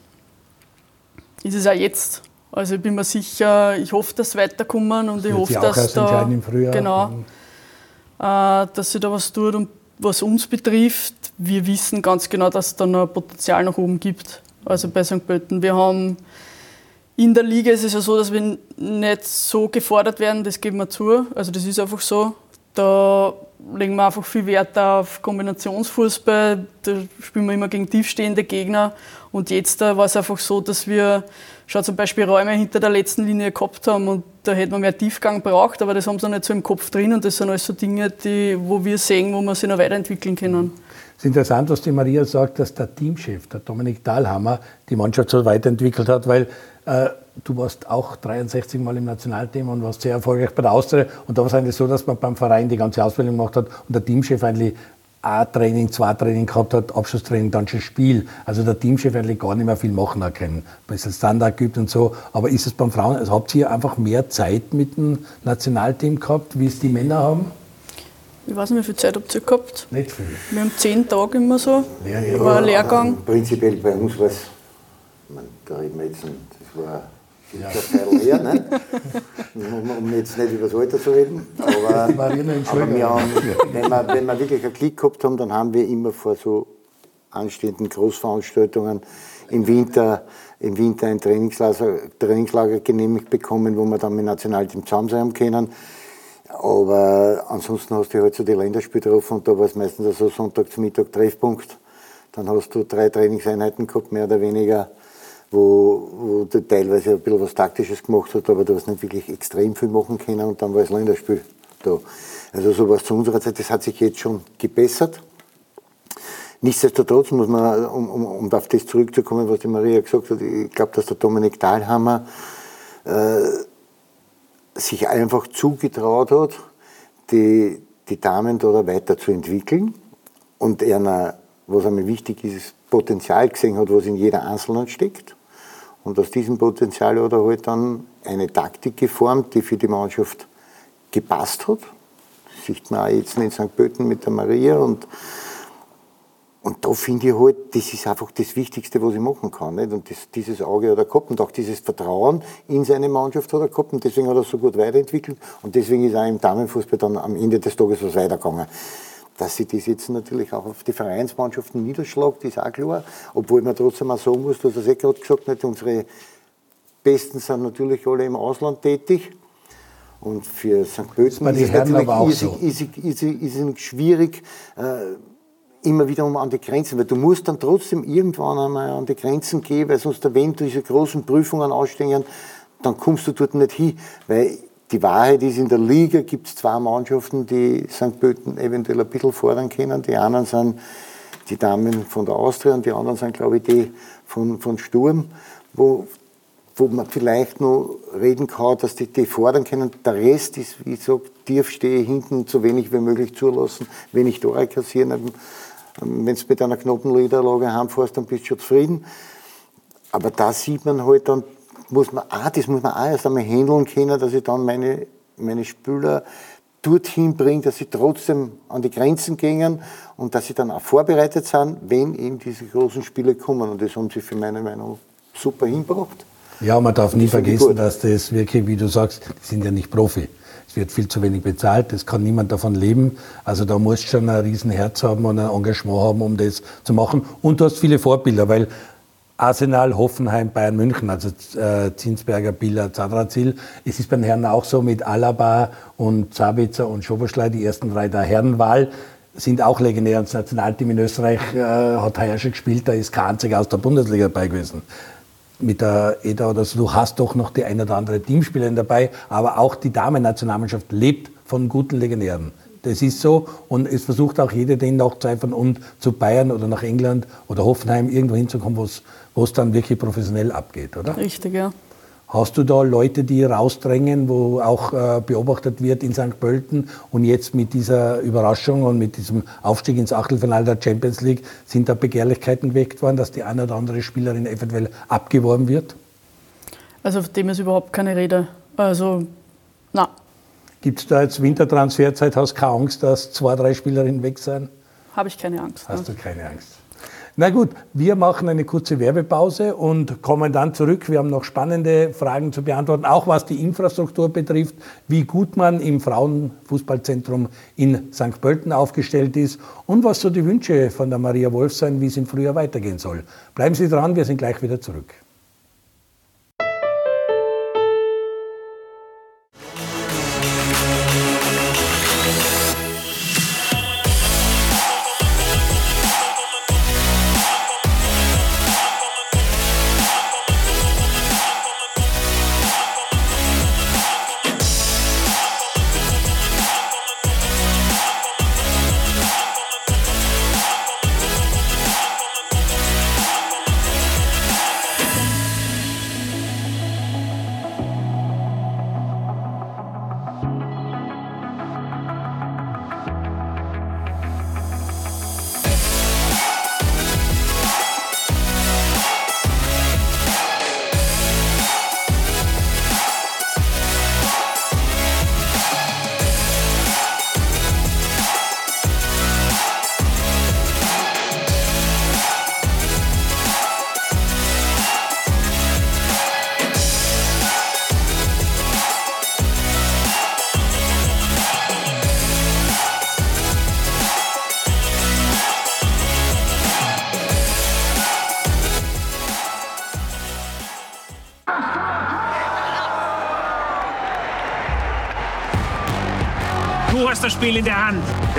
ist es auch jetzt. Also ich bin mir sicher, ich hoffe, dass sie weiterkommen und ich hoffe, dass da genau, äh, dass sich da was tut und was uns betrifft, wir wissen ganz genau, dass es da noch Potenzial nach oben gibt. Also bei St. Pölten. Wir haben in der Liga ist es ja so, dass wir nicht so gefordert werden, das geben wir zu. Also das ist einfach so. Da legen wir einfach viel Wert auf Kombinationsfußball. Da spielen wir immer gegen tiefstehende Gegner. Und jetzt war es einfach so, dass wir schon zum Beispiel Räume hinter der letzten Linie gehabt haben und da hätte man mehr Tiefgang braucht, aber das haben sie noch nicht so im Kopf drin und das sind alles so Dinge, die, wo wir sehen, wo wir sich noch weiterentwickeln können. Es ist interessant, was die Maria sagt, dass der Teamchef, der Dominik Dahlhammer, die Mannschaft so weiterentwickelt hat, weil äh, du warst auch 63 Mal im Nationalteam und warst sehr erfolgreich bei der Austria. Und da war es eigentlich so, dass man beim Verein die ganze Ausbildung gemacht hat und der Teamchef eigentlich ein Training, zwei Training gehabt hat, Abschlusstraining, dann schon Spiel. Also der Teamchef eigentlich gar nicht mehr viel machen hat können. Ein bisschen Standard gibt und so. Aber ist es beim Frauen, also habt ihr einfach mehr Zeit mit dem Nationalteam gehabt, wie es die Männer haben? Ich weiß nicht, wie viel Zeit habt ihr gehabt? Nicht viel. Wir haben zehn Tage immer so. Ja, ja. War ein Lehrgang. Prinzipiell bei uns war es, da reden wir jetzt, das war ja. Teil her, ne? um jetzt nicht über das Alter zu reden. Aber, aber wir haben, wenn, wir, wenn wir wirklich einen Klick gehabt haben, dann haben wir immer vor so anstehenden Großveranstaltungen im Winter, im Winter ein Trainingslager, Trainingslager genehmigt bekommen, wo wir dann mit Nationalteam zusammen sein können. Aber ansonsten hast du halt so die Länderspiele drauf und da war es meistens so Sonntag zu Mittag Treffpunkt. Dann hast du drei Trainingseinheiten gehabt, mehr oder weniger wo, wo du teilweise ein bisschen was Taktisches gemacht hast, aber du hast nicht wirklich extrem viel machen können und dann war das Länderspiel da. Also so was zu unserer Zeit, das hat sich jetzt schon gebessert. Nichtsdestotrotz muss man, um, um, um auf das zurückzukommen, was die Maria gesagt hat, ich glaube, dass der Dominik Dahlhammer äh, sich einfach zugetraut hat, die, die Damen da weiterzuentwickeln und einer, was einmal wichtig ist, Potenzial gesehen hat, was in jeder Einzelnen steckt. Und aus diesem Potenzial hat er halt dann eine Taktik geformt, die für die Mannschaft gepasst hat. Das sieht man auch jetzt in St. Pölten mit der Maria. Und, und da finde ich halt, das ist einfach das Wichtigste, was ich machen kann. Nicht? Und das, dieses Auge hat er gehabt und auch dieses Vertrauen in seine Mannschaft hat er gehabt. Und deswegen hat er so gut weiterentwickelt. Und deswegen ist auch im Damenfußball dann am Ende des Tages was weitergegangen. Dass sich das jetzt natürlich auch auf die Vereinsmannschaften niederschlägt, ist auch klar. Obwohl man trotzdem auch sagen muss, du hast es eh gerade gesagt, nicht, unsere Besten sind natürlich alle im Ausland tätig. Und für St. Pölten ist es natürlich isig, isig, isig schwierig, äh, immer wieder um an die Grenzen, weil du musst dann trotzdem irgendwann einmal an die Grenzen gehen, weil sonst, wenn diese großen Prüfungen ausstehen, dann kommst du dort nicht hin. Weil die Wahrheit ist, in der Liga gibt es zwei Mannschaften, die St. Pölten eventuell ein bisschen fordern können. Die anderen sind die Damen von der Austria und die anderen sind, glaube ich, die von, von Sturm, wo, wo man vielleicht noch reden kann, dass die, die fordern können. Der Rest ist, wie gesagt, tief stehe hinten, so wenig wie möglich zulassen, wenig Tore kassieren. Wenn du mit einer knappen Niederlage heimfährst, dann bist du schon zufrieden. Aber da sieht man halt dann muss man auch, das muss man auch erst einmal handeln können, dass ich dann meine, meine Spieler dorthin bringe, dass sie trotzdem an die Grenzen gehen und dass sie dann auch vorbereitet sind, wenn eben diese großen Spiele kommen. Und das haben sie für meine Meinung super hingebracht. Ja, man darf nie vergessen, dass das wirklich, wie du sagst, die sind ja nicht Profi. Es wird viel zu wenig bezahlt, es kann niemand davon leben. Also da musst du schon ein Riesenherz haben und ein Engagement haben, um das zu machen. Und du hast viele Vorbilder, weil Arsenal, Hoffenheim, Bayern München, also äh, Zinsberger, Biller, Zadrazil. Es ist bei den Herren auch so mit Alaba und Zabitzer und Schoboschlei, die ersten drei der Herrenwahl sind auch legendär. Das Nationalteam in Österreich äh, hat heuer schon gespielt, da ist kein einziger aus der Bundesliga dabei gewesen. Mit der EDA oder so, du hast doch noch die ein oder andere Teamspielerin dabei, aber auch die Damen-Nationalmannschaft lebt von guten Legendären. Das ist so und es versucht auch jeder, den nachzueifern und zu Bayern oder nach England oder Hoffenheim irgendwo hinzukommen, wo es dann wirklich professionell abgeht, oder? Richtig, ja. Hast du da Leute, die rausdrängen, wo auch äh, beobachtet wird in St. Pölten und jetzt mit dieser Überraschung und mit diesem Aufstieg ins Achtelfinale der Champions League sind da Begehrlichkeiten geweckt worden, dass die eine oder andere Spielerin eventuell abgeworben wird? Also von dem ist überhaupt keine Rede. Also, na. Gibt es da jetzt Wintertransferzeit? Hast du keine Angst, dass zwei, drei Spielerinnen weg sind? Habe ich keine Angst. Hast ne? du keine Angst? Na gut, wir machen eine kurze Werbepause und kommen dann zurück. Wir haben noch spannende Fragen zu beantworten, auch was die Infrastruktur betrifft, wie gut man im Frauenfußballzentrum in St. Pölten aufgestellt ist und was so die Wünsche von der Maria Wolf sein, wie es im Frühjahr weitergehen soll. Bleiben Sie dran, wir sind gleich wieder zurück.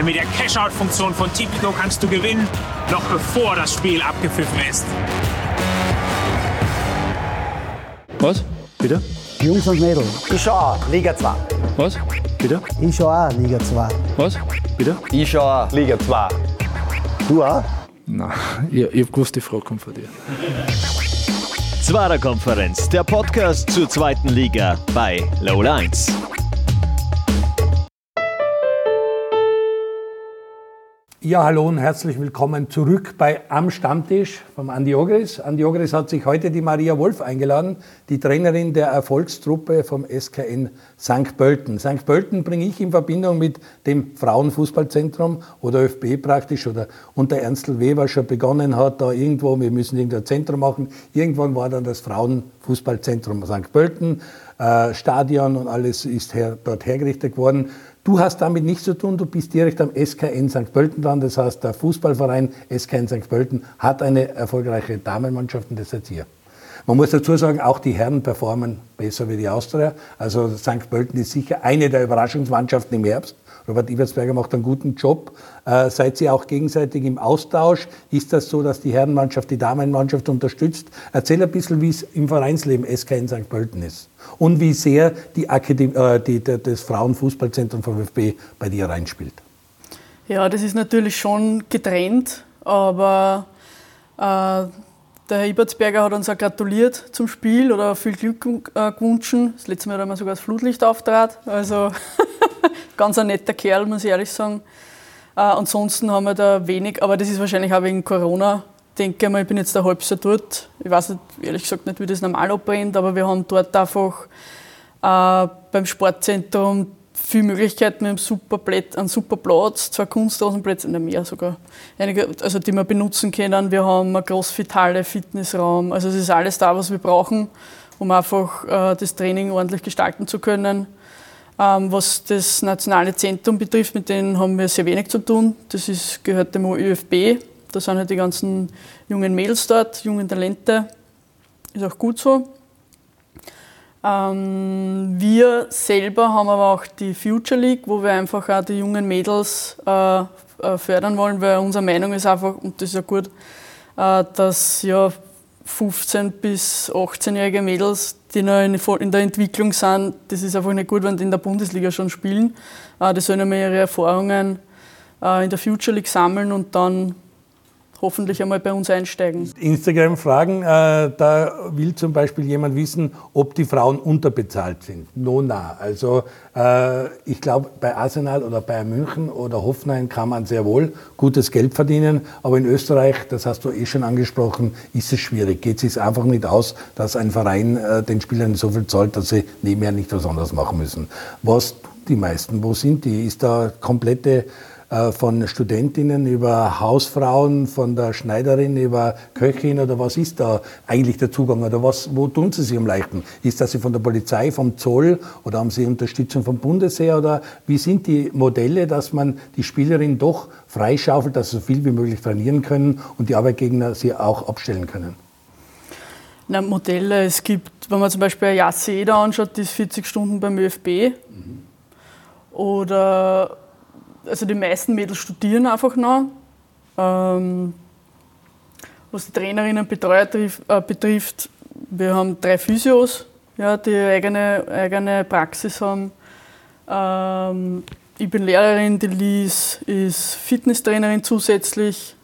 Denn mit der Cash-Out-Funktion von Tipico kannst du gewinnen, noch bevor das Spiel abgepfiffen ist. Was? Bitte? Jungs und Mädels. Ich schau auch, Liga 2. Was? Bitte? Ich schau auch Liga 2. Was? Bitte? Ich schau auch, Liga 2. Du auch? Nein, ich, ich hab gewusst, die Frage kommt von dir. Zwarer Konferenz, der Podcast zur zweiten Liga bei Low Lines. Ja, hallo und herzlich willkommen zurück bei Am Stammtisch vom Andi Ogris. Andi Ogris hat sich heute die Maria Wolf eingeladen, die Trainerin der Erfolgstruppe vom SKN St. Pölten. St. Pölten bringe ich in Verbindung mit dem Frauenfußballzentrum, wo der ÖFB praktisch oder unter Ernstl Weber schon begonnen hat, da irgendwo, wir müssen irgendein Zentrum machen. Irgendwann war dann das Frauenfußballzentrum St. Pölten, äh, Stadion und alles ist her, dort hergerichtet worden. Du hast damit nichts zu tun, du bist direkt am SKN St. Pölten dran. Das heißt, der Fußballverein SKN St. Pölten hat eine erfolgreiche Damenmannschaft und das jetzt hier. Man muss dazu sagen, auch die Herren performen besser wie die Austria. Also St. Pölten ist sicher eine der Überraschungsmannschaften im Herbst. Robert Ibersberger macht einen guten Job. Äh, seid ihr auch gegenseitig im Austausch? Ist das so, dass die Herrenmannschaft die Damenmannschaft unterstützt? Erzähl ein bisschen, wie es im Vereinsleben SK in St. Pölten ist und wie sehr die Akademie, äh, die, das Frauenfußballzentrum vom FB bei dir reinspielt. Ja, das ist natürlich schon getrennt, aber äh, der Herr Ibertsberger hat uns auch gratuliert zum Spiel oder viel Glück äh, gewünscht. Das letzte Mal hat er sogar das Flutlicht auftrat. Also ganz ein netter Kerl, muss ich ehrlich sagen. Äh, ansonsten haben wir da wenig, aber das ist wahrscheinlich auch wegen Corona. Denke mal, ich bin jetzt ein halbes Jahr dort. Ich weiß nicht, ehrlich gesagt nicht, wie das normal abbrennt, aber wir haben dort einfach äh, beim Sportzentrum viele Möglichkeiten. Wir haben super Plätze, einen super Platz, zwei Kunstrasenplätze, in der mehr sogar, einige, also die wir benutzen können. Wir haben eine Großfithalle, Fitnessraum. Also es ist alles da, was wir brauchen, um einfach äh, das Training ordentlich gestalten zu können. Ähm, was das nationale Zentrum betrifft, mit denen haben wir sehr wenig zu tun. Das ist, gehört dem ÖFB. Da sind halt die ganzen jungen Mädels dort, jungen Talente. Ist auch gut so. Ähm, wir selber haben aber auch die Future League, wo wir einfach auch die jungen Mädels äh, äh fördern wollen, weil unsere Meinung ist einfach, und das ist ja gut, äh, dass ja 15- bis 18-jährige Mädels, die noch in der Entwicklung sind, das ist einfach nicht gut, wenn die in der Bundesliga schon spielen. Äh, die sollen einmal ihre Erfahrungen äh, in der Future League sammeln und dann hoffentlich einmal bei uns einsteigen. Instagram-Fragen, äh, da will zum Beispiel jemand wissen, ob die Frauen unterbezahlt sind. No, na. Also äh, ich glaube, bei Arsenal oder bei München oder Hoffenheim kann man sehr wohl gutes Geld verdienen, aber in Österreich, das hast du eh schon angesprochen, ist es schwierig. Geht es sich einfach nicht aus, dass ein Verein äh, den Spielern so viel zahlt, dass sie nebenher nicht was anderes machen müssen. Was die meisten? Wo sind die? Ist da komplette von Studentinnen über Hausfrauen, von der Schneiderin über Köchin oder was ist da eigentlich der Zugang oder was, wo tun Sie sich am leichten? Ist das von der Polizei, vom Zoll oder haben Sie Unterstützung vom Bundesheer oder wie sind die Modelle, dass man die Spielerin doch freischaufelt, dass sie so viel wie möglich trainieren können und die Arbeitgegner sie auch abstellen können? Na, Modelle, es gibt, wenn man zum Beispiel Jasse da anschaut, die ist 40 Stunden beim ÖFB. Mhm. Oder also die meisten Mädels studieren einfach noch. Ähm, was die Trainerinnen Betreuer äh, betrifft, wir haben drei Physios, ja, die eigene, eigene Praxis haben. Ähm, ich bin Lehrerin, die Lies ist Fitnesstrainerin zusätzlich.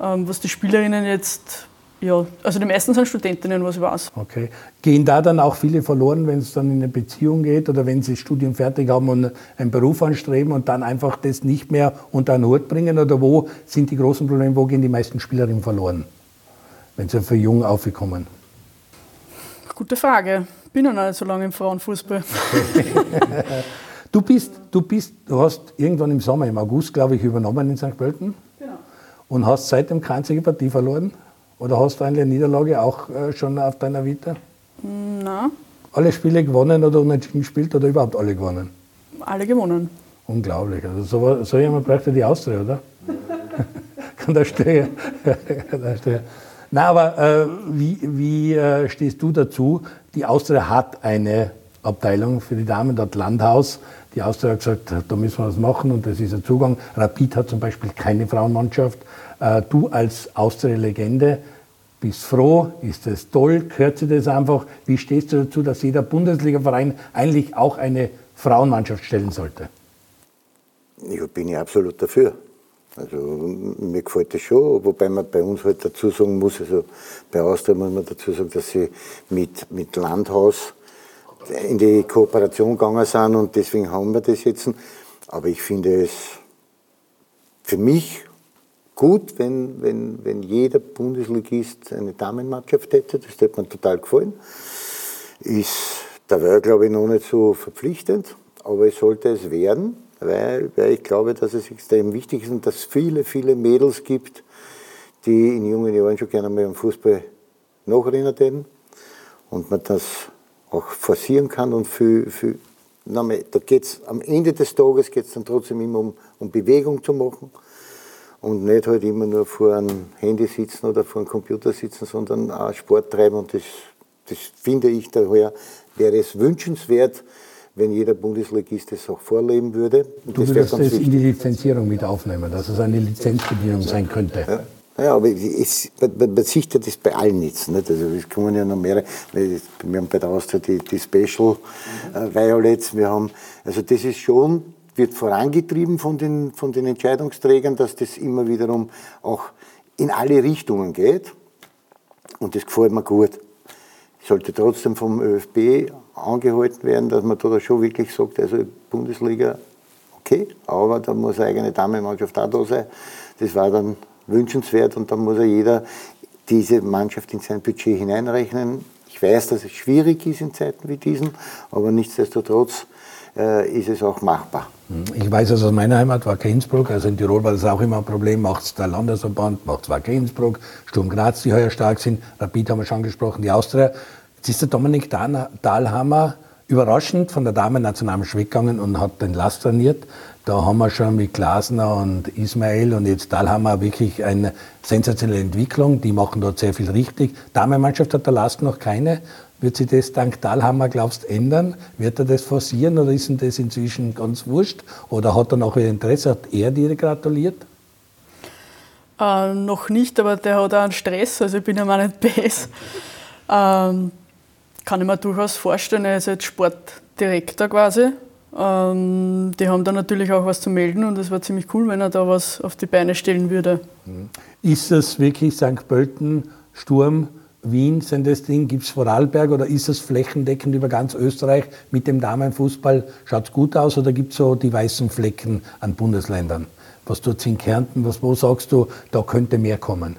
Ähm, was die Spielerinnen jetzt ja, also die meisten sind Studentinnen, was ich weiß. Okay. Gehen da dann auch viele verloren, wenn es dann in eine Beziehung geht oder wenn sie das Studium fertig haben und einen Beruf anstreben und dann einfach das nicht mehr unter einen Hut bringen? Oder wo sind die großen Probleme, wo gehen die meisten Spielerinnen verloren, wenn sie für jung aufgekommen? Gute Frage. Bin noch nicht so lange im Frauenfußball. Okay. du, bist, du, bist, du hast irgendwann im Sommer, im August, glaube ich, übernommen in St. Pölten. Genau. Und hast seitdem keine einzige Partie verloren? Oder hast du eine Niederlage auch äh, schon auf deiner Vita? Nein. Alle Spiele gewonnen oder unentschieden gespielt oder überhaupt alle gewonnen? Alle gewonnen. Unglaublich. Also so, so jemand bräuchte die Austria, oder? Kann da stehen. Nein, aber äh, wie, wie äh, stehst du dazu? Die Austria hat eine Abteilung für die Damen, dort Landhaus, Die Austria hat gesagt, da müssen wir was machen und das ist ein Zugang. Rapid hat zum Beispiel keine Frauenmannschaft. Äh, du als Austria-Legende bist froh, ist das toll, gehört sich das einfach. Wie stehst du dazu, dass jeder Bundesliga-Verein eigentlich auch eine Frauenmannschaft stellen sollte? Ich bin ja absolut dafür. Also mir gefällt das schon, wobei man bei uns halt dazu sagen muss, also bei Austria muss man dazu sagen, dass sie mit, mit Landhaus in die Kooperation gegangen sind und deswegen haben wir das jetzt. Aber ich finde es für mich gut, wenn, wenn, wenn jeder Bundesligist eine Damenmannschaft hätte. Das hätte mir total gefallen. Ist, da wäre, glaube ich, noch nicht so verpflichtend, aber es sollte es werden weil, weil ich glaube, dass es extrem wichtig ist und dass es viele, viele Mädels gibt, die in jungen Jahren schon gerne mal am Fußball nachrennen hätten und man das auch forcieren kann und für, für da geht's, am Ende des Tages geht es dann trotzdem immer um, um Bewegung zu machen und nicht halt immer nur vor einem Handy sitzen oder vor einem Computer sitzen, sondern auch Sport treiben und das, das finde ich daher wäre es wünschenswert, wenn jeder Bundesligist das auch vorleben würde. Und du das würdest das in die Lizenzierung mit aufnehmen, dass es eine Lizenzbedienung sein könnte. Ja. Ja, aber es, man, man sieht ja das bei allen jetzt. Nicht? Also es kommen ja noch mehrere. Wir haben bei der Austria die, die Special äh, Violets. Wir haben, also das ist schon, wird vorangetrieben von den, von den Entscheidungsträgern, dass das immer wiederum auch in alle Richtungen geht. Und das gefällt mir gut. Sollte trotzdem vom ÖFB angehalten werden, dass man da schon wirklich sagt, also Bundesliga, okay, aber da muss eine eigene Damenmannschaft auch da sein. Das war dann wünschenswert und dann muss ja jeder diese Mannschaft in sein Budget hineinrechnen. Ich weiß, dass es schwierig ist in Zeiten wie diesen, aber nichtsdestotrotz äh, ist es auch machbar. Ich weiß aus meiner Heimat, Wacker Innsbruck, also in Tirol war das auch immer ein Problem, macht es der Landesverband, macht es Wacker Innsbruck, Sturm Graz, die heuer stark sind, Rapid haben wir schon gesprochen, die Austria. Jetzt ist der Dominik Dahlhammer überraschend von der Damen-Nationalmannschaft weggegangen und hat den Last trainiert. Da haben wir schon mit Glasner und Ismail und jetzt Dahlhammer wirklich eine sensationelle Entwicklung. Die machen dort sehr viel richtig. Damenmannschaft hat der Last noch keine. Wird sich das dank Dahlhammer, glaubst du, ändern? Wird er das forcieren oder ist ihm das inzwischen ganz wurscht? Oder hat er noch ein Interesse? Hat er dir gratuliert? Äh, noch nicht, aber der hat auch einen Stress. Also ich bin ja mal nicht BS. Ähm, kann ich mir durchaus vorstellen, er ist jetzt Sportdirektor quasi. Ähm, die haben da natürlich auch was zu melden und es wäre ziemlich cool, wenn er da was auf die Beine stellen würde. Mhm. Ist das wirklich St. Pölten, Sturm, Wien, sind das Ding? Gibt es Vorarlberg oder ist es flächendeckend über ganz Österreich mit dem Damenfußball? Schaut es gut aus oder gibt es so die weißen Flecken an Bundesländern? Was tut es in Kärnten? Was, wo sagst du, da könnte mehr kommen?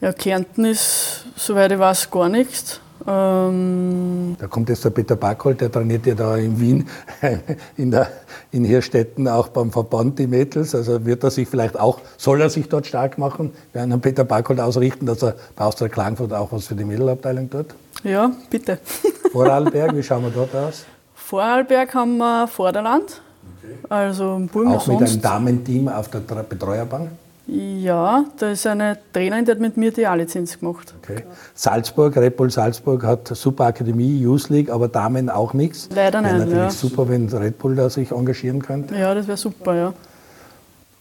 Ja, Kärnten ist, soweit ich weiß, gar nichts. Ähm da kommt jetzt der Peter Backholt, der trainiert ja da in Wien, in, der, in Hirstetten auch beim Verband die Mädels. Also wird er sich vielleicht auch, soll er sich dort stark machen? Wir werden Peter Backholt ausrichten, dass er bei Austria Klagenfurt auch was für die Mädelabteilung tut? Ja, bitte. Vorarlberg, wie schauen wir dort aus? Vorarlberg haben wir Vorderland. Okay. Also Burm Auch mit einem Damenteam auf der Betreuerbank? Ja, da ist eine Trainerin, die hat mit mir die A-Lizenz gemacht. Okay. Salzburg, Red Bull Salzburg hat Super Akademie, Youth League, aber Damen auch nichts. Leider nicht. Wäre natürlich ja. super, wenn Red Bull da sich engagieren könnte. Ja, das wäre super, ja.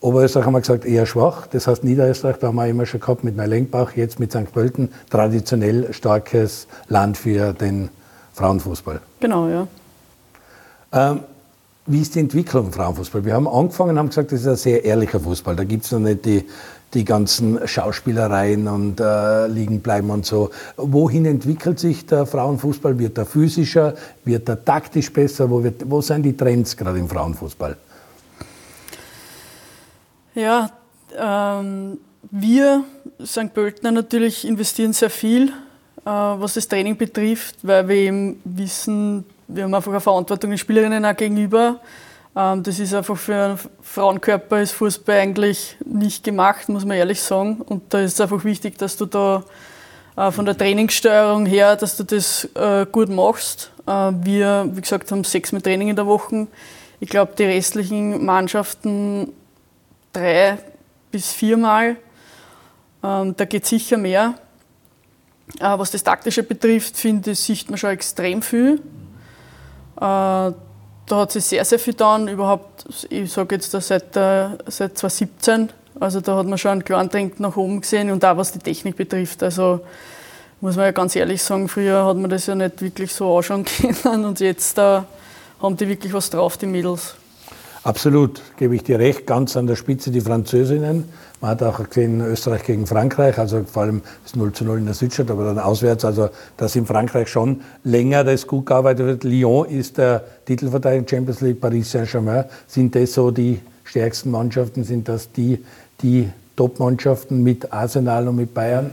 Oberösterreich haben wir gesagt, eher schwach. Das heißt, Niederösterreich, da haben wir immer schon gehabt mit Neulenkbach, jetzt mit St. Pölten, traditionell starkes Land für den Frauenfußball. Genau, ja. Ähm, wie ist die Entwicklung im Frauenfußball? Wir haben angefangen, haben gesagt, das ist ein sehr ehrlicher Fußball. Da gibt es noch nicht die, die ganzen Schauspielereien und äh, liegen bleiben und so. Wohin entwickelt sich der Frauenfußball? Wird er physischer? Wird er taktisch besser? Wo, wird, wo sind die Trends gerade im Frauenfußball? Ja, ähm, wir, St. Pöltner, natürlich investieren sehr viel, äh, was das Training betrifft, weil wir eben wissen, wir haben einfach eine Verantwortung den Spielerinnen auch gegenüber. Ähm, das ist einfach für einen Frauenkörper ist Fußball eigentlich nicht gemacht, muss man ehrlich sagen. Und da ist es einfach wichtig, dass du da äh, von der Trainingssteuerung her, dass du das äh, gut machst. Äh, wir, wie gesagt, haben sechs mit Training in der Woche. Ich glaube, die restlichen Mannschaften drei bis viermal. Ähm, da geht sicher mehr. Was das Taktische betrifft, finde ich, sieht man schon extrem viel. Äh, da hat sich sehr, sehr viel getan. Überhaupt, ich sage jetzt da seit, äh, seit 2017. Also da hat man schon einen kleinen Trend nach oben gesehen und auch was die Technik betrifft. Also muss man ja ganz ehrlich sagen, früher hat man das ja nicht wirklich so anschauen können und jetzt äh, haben die wirklich was drauf, die Mädels. Absolut, gebe ich dir recht. Ganz an der Spitze die Französinnen. Man hat auch gesehen, Österreich gegen Frankreich, also vor allem das 0 zu 0 in der Südstadt, aber dann auswärts, also dass in Frankreich schon länger das gut gearbeitet wird. Lyon ist der Titelverteidiger Champions League, Paris Saint-Germain. Sind das so die stärksten Mannschaften? Sind das die, die Top-Mannschaften mit Arsenal und mit Bayern?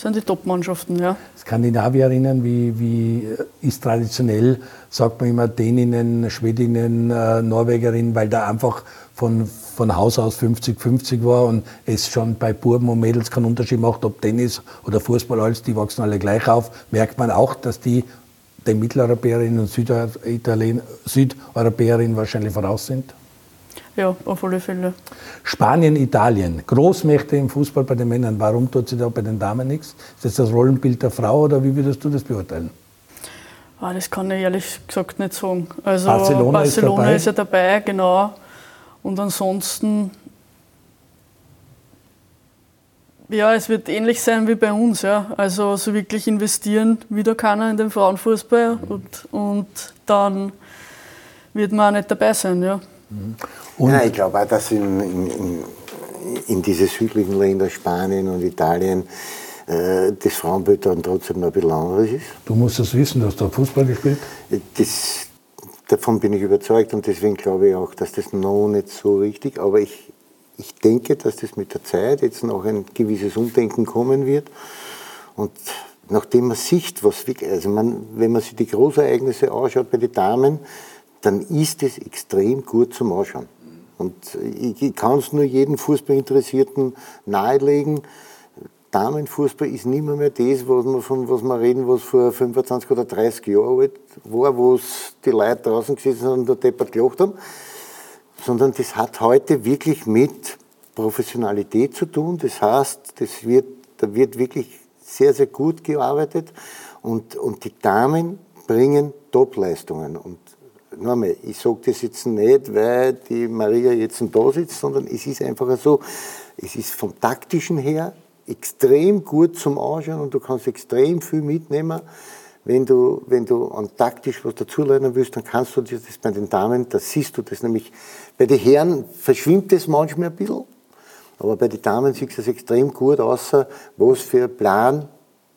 Das sind die Top-Mannschaften, ja. Skandinavierinnen, wie, wie ist traditionell, sagt man immer Däninnen, Schwedinnen, äh, Norwegerinnen, weil da einfach von, von Haus aus 50-50 war und es schon bei Buben und Mädels keinen Unterschied macht, ob Tennis oder Fußball, alles, die wachsen alle gleich auf, merkt man auch, dass die den Mitteleuropäerinnen und Südeuropäerinnen wahrscheinlich voraus sind. Ja, auf alle Fälle. Spanien, Italien, Großmächte im Fußball bei den Männern. Warum tut sie da bei den Damen nichts? Ist das das Rollenbild der Frau oder wie würdest du das beurteilen? Ah, das kann ich ehrlich gesagt nicht sagen. Also Barcelona, Barcelona ist, ist, ja dabei, genau. Und ansonsten, ja, es wird ähnlich sein wie bei uns. Ja. Also so wirklich investieren wieder keiner in den Frauenfußball und, und dann wird man auch nicht dabei sein. Ja. Und ja, ich glaube auch, dass in, in, in diese südlichen Länder, Spanien und Italien, äh, das Frauenbild dann trotzdem noch ein bisschen anderes ist. Du musst das wissen, du hast da Fußball gespielt. Das, davon bin ich überzeugt und deswegen glaube ich auch, dass das noch nicht so richtig, aber ich, ich denke, dass das mit der Zeit jetzt noch ein gewisses Umdenken kommen wird und nachdem man sieht, was also man, wenn man sich die Großereignisse anschaut bei den Damen, dann ist es extrem gut zum Anschauen. Und ich kann es nur jedem Fußballinteressierten nahelegen. Damenfußball ist nicht mehr, mehr das, was wir, von was wir reden, was vor 25 oder 30 Jahren alt war, wo die Leute draußen gesessen sind und der Deppert gelacht haben. Sondern das hat heute wirklich mit Professionalität zu tun. Das heißt, das wird, da wird wirklich sehr, sehr gut gearbeitet und, und die Damen bringen Topleistungen. Und nochmal, ich sage das jetzt nicht, weil die Maria jetzt da sitzt, sondern es ist einfach so, es ist vom taktischen her extrem gut zum Anschauen und du kannst extrem viel mitnehmen. Wenn du, wenn du an taktisch was dazulernen willst, dann kannst du das bei den Damen, da siehst du das nämlich. Bei den Herren verschwimmt das manchmal ein bisschen, aber bei den Damen sieht es extrem gut aus, was für ein Plan,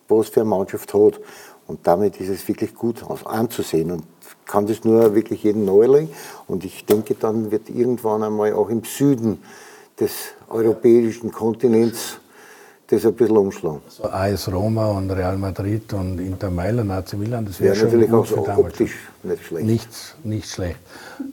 was für eine Mannschaft hat. Und damit ist es wirklich gut anzusehen. Und kann das nur wirklich jeden nahelegen. Und ich denke, dann wird irgendwann einmal auch im Süden des europäischen Kontinents das ein bisschen umschlagen. So AS Roma und Real Madrid und Inter Mailand, AC Milan, das wäre ja, natürlich auch so optisch nicht schlecht. Nichts, nicht schlecht.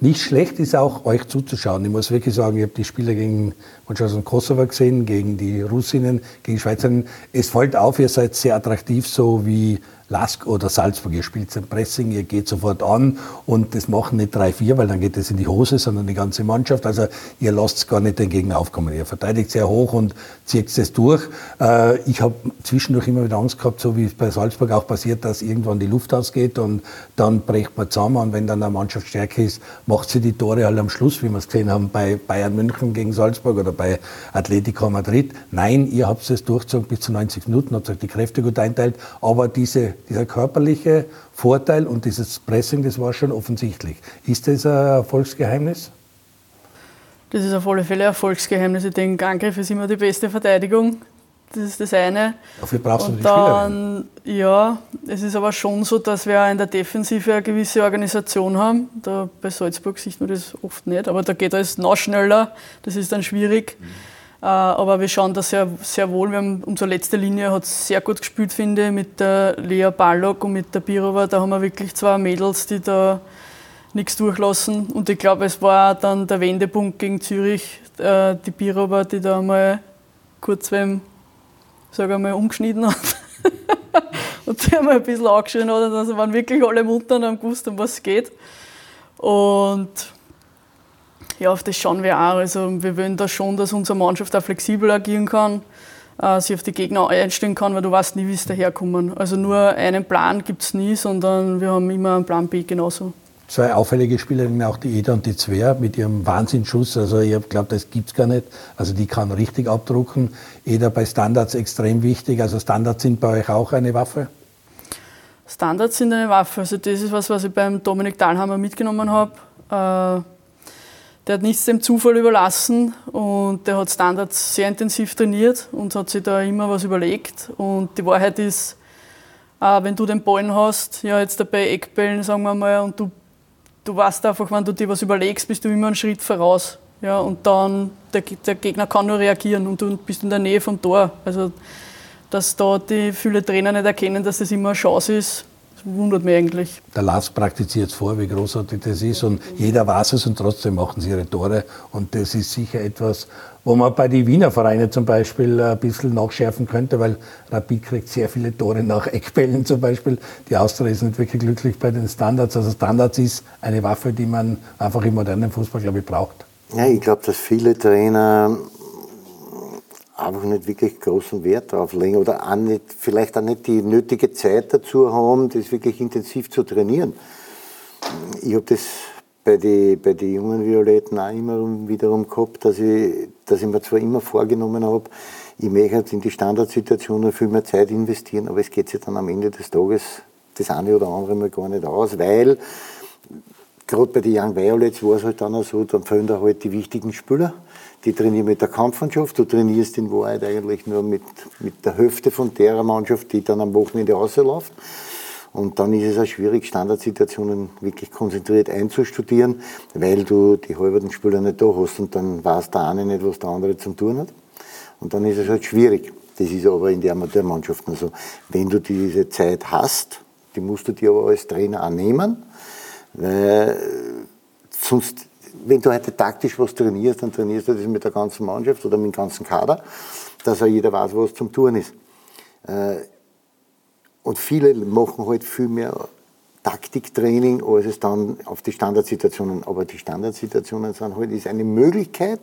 Nicht schlecht ist auch, euch zuzuschauen. Ich muss wirklich sagen, ich habe die Spiele gegen manchmal aus Kosovo gesehen, gegen die Russinnen, gegen die Schweizerinnen. Es fällt auf, ihr seid sehr attraktiv, so wie Lask oder Salzburg, ihr spielt ein Pressing, ihr geht sofort an und das machen nicht drei, vier, weil dann geht es in die Hose, sondern die ganze Mannschaft. Also ihr lasst gar nicht den Gegner aufkommen. Ihr verteidigt sehr hoch und zieht es durch. Äh, ich habe zwischendurch immer wieder Angst gehabt, so wie es bei Salzburg auch passiert, dass irgendwann die Luft ausgeht und dann bricht man zusammen und wenn dann eine Mannschaft stärker ist, macht sie die Tore halt am Schluss, wie wir es gesehen haben bei Bayern München gegen Salzburg oder bei Atletico Madrid. Nein, ihr habt es durchgezogen bis zu 90 Minuten, habt euch die Kräfte gut einteilt, aber diese dieser körperliche Vorteil und dieses Pressing, das war schon offensichtlich. Ist das ein Erfolgsgeheimnis? Das ist auf alle Fälle ein Erfolgsgeheimnis. Ich denke, Angriff ist immer die beste Verteidigung. Das ist das eine. Dafür brauchst du Und die dann, ja, es ist aber schon so, dass wir auch in der Defensive eine gewisse Organisation haben. Da bei Salzburg sieht man das oft nicht, aber da geht alles noch schneller. Das ist dann schwierig. Äh, Aber wir schauen da sehr, sehr wohl. Wir haben, unsere letzte Linie hat sehr gut gespielt, finde ich, mit der Lea Ballock und mit der Birova. Da haben wir wirklich zwei Mädels, die da nichts durchlassen. Und ich glaube, es war dann der Wendepunkt gegen Zürich, äh, die Birova, die da mal kurz wem, sage mal, umgeschnitten hat. und die haben ein bisschen angeschrien hat. Also waren wirklich alle munter und haben gewusst, um was es geht. Und ja, auf das schauen wir auch. Also wir wollen da schon, dass unsere Mannschaft auch flexibel agieren kann, äh, sich auf die Gegner einstellen kann, weil du weißt nie, wie es daherkommen. Also nur einen Plan gibt es nie, sondern wir haben immer einen Plan B genauso. zwei auffällige Spielerinnen, auch die Eda und die Zwer mit ihrem Wahnsinnsschuss. Also ich glaube, das gibt es gar nicht. Also die kann richtig abdrucken. Eda bei Standards extrem wichtig. Also Standards sind bei euch auch eine Waffe? Standards sind eine Waffe. Also das ist was, was ich beim Dominik Dahlhammer mitgenommen habe. Äh, der hat nichts dem Zufall überlassen und der hat Standards sehr intensiv trainiert und hat sich da immer was überlegt. Und die Wahrheit ist, äh, wenn du den Ballen hast, ja jetzt bei Eckbällen, sagen wir mal, und du, du weißt einfach, wenn du dir was überlegst, bist du immer einen Schritt voraus. Ja, und dann, der, der Gegner kann nur reagieren und du bist in der Nähe vom Tor. Also, dass da die viele Trainer nicht erkennen, dass das immer eine Chance ist, wundert mich eigentlich. Der Lars praktiziert es vor, wie großartig das ist und jeder weiß es und trotzdem machen sie ihre Tore und das ist sicher etwas, wo man bei den Wiener Vereinen zum Beispiel ein bisschen nachschärfen könnte, weil Rapid kriegt sehr viele Tore nach Eckbällen zum Beispiel. Die Austria ist nicht wirklich glücklich bei den Standards. Also Standards ist eine Waffe, die man einfach im modernen Fußball, glaube ich, braucht. Ja, ich glaube, dass viele Trainer einfach nicht wirklich großen Wert drauf legen oder auch nicht, vielleicht auch nicht die nötige Zeit dazu haben, das wirklich intensiv zu trainieren. Ich habe das bei den bei die jungen Violetten auch immer wiederum gehabt, dass ich, dass ich mir zwar immer vorgenommen habe, ich möchte in die Standardsituationen viel mehr Zeit investieren, aber es geht sich dann am Ende des Tages das eine oder andere mal gar nicht aus, weil gerade bei den Young Violets war es halt dann auch so, dann fehlen da halt die wichtigen Spieler die trainieren mit der Kampfmannschaft, du trainierst in Wahrheit eigentlich nur mit, mit der Hälfte von der Mannschaft, die dann am Wochenende rausläuft. Und dann ist es auch schwierig, Standardsituationen wirklich konzentriert einzustudieren, weil du die halben Spieler nicht da hast und dann weiß der eine nicht, was der andere zum tun hat. Und dann ist es halt schwierig. Das ist aber in der Amateurmannschaften so. Wenn du diese Zeit hast, die musst du dir aber als Trainer auch nehmen, weil sonst wenn du heute taktisch was trainierst, dann trainierst du das mit der ganzen Mannschaft oder mit dem ganzen Kader, dass auch jeder weiß, was zum Tun ist. Äh, und viele machen halt viel mehr Taktiktraining, als es dann auf die Standardsituationen. Aber die Standardsituationen sind halt ist eine Möglichkeit,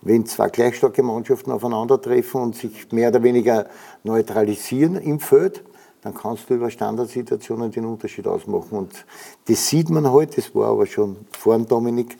wenn zwei gleich starke Mannschaften aufeinandertreffen und sich mehr oder weniger neutralisieren im Feld, dann kannst du über Standardsituationen den Unterschied ausmachen. Und das sieht man heute, halt, das war aber schon vor dem Dominik,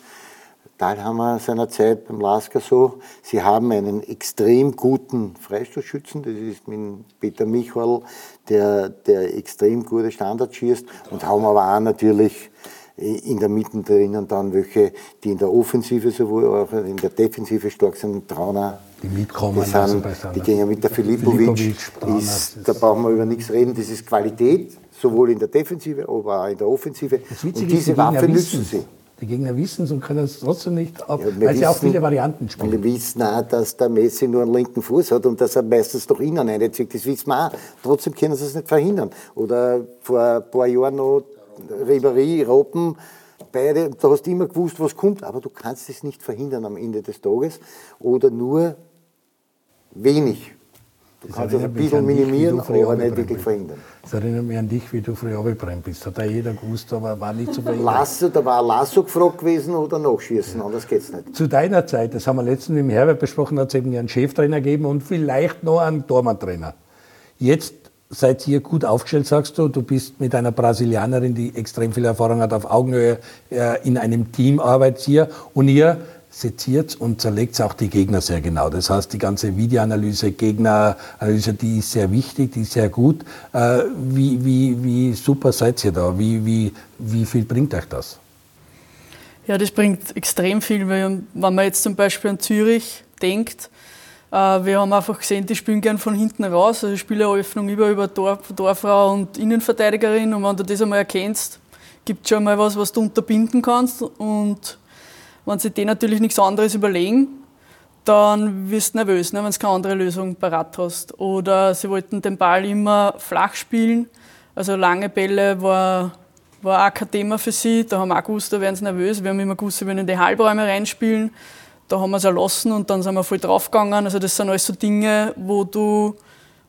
Dahlhammer seiner Zeit beim Lasker so. Sie haben einen extrem guten Freistoßschützen, das ist mit Peter Michal, der, der extrem gute Standards schießt und haben aber auch natürlich in der Mitte drinnen dann welche, die in der Offensive sowohl auch in der Defensive stark sind. Trauner, die mitkommen, die, sind, die gehen mit der Filipovic, ist, da brauchen wir über nichts reden, das ist Qualität, sowohl in der Defensive, aber auch in der Offensive. Und diese Waffe nützen sie. Die Gegner wissen es und können es trotzdem nicht ab, ja, weil wissen, sie auch viele Varianten spielen. Wir wissen auch, dass der Messi nur einen linken Fuß hat und dass er meistens doch innen einzieht. Das wissen wir auch. Trotzdem können sie es nicht verhindern. Oder vor ein paar Jahren noch Ribéry, Robben, beide, da hast du immer gewusst, was kommt, aber du kannst es nicht verhindern am Ende des Tages. Oder nur wenig. Du das kannst es ein bisschen minimieren, aber nicht wirklich verhindern. Das erinnert mich an dich, wie du früher abgebrannt bist. Hat da jeder gewusst, aber war nicht so viel. Lasso, da war Lasso gefragt gewesen oder Nachschießen, anders geht's nicht. Zu deiner Zeit, das haben wir letztens im Herbert besprochen, hat es eben einen Cheftrainer gegeben und vielleicht noch einen Tormann-Trainer. Jetzt seid ihr gut aufgestellt, sagst du. Du bist mit einer Brasilianerin, die extrem viel Erfahrung hat, auf Augenhöhe äh, in einem Team arbeitet hier und ihr seziert und zerlegt auch die Gegner sehr genau. Das heißt, die ganze Videoanalyse, Gegneranalyse, die ist sehr wichtig, die ist sehr gut. Äh, wie, wie, wie super seid ihr da? Wie, wie, wie viel bringt euch das? Ja, das bringt extrem viel, wenn man jetzt zum Beispiel an Zürich denkt, äh, wir haben einfach gesehen, die spielen gern von hinten raus, also Spieleröffnung über, über Tor, Torfrau und Innenverteidigerin und wenn du das einmal erkennst, gibt es schon mal was, was du unterbinden kannst und wenn sie dir natürlich nichts anderes überlegen, dann wirst du nervös, ne, wenn du keine andere Lösung parat hast. Oder sie wollten den Ball immer flach spielen. Also lange Bälle war, war auch kein Thema für sie. Da haben wir auch gewusst, da werden sie nervös. Wir haben immer gewusst, sie wollen in die Halbräume reinspielen. Da haben wir es erlassen und dann sind wir voll draufgegangen. Also das sind alles so Dinge, wo du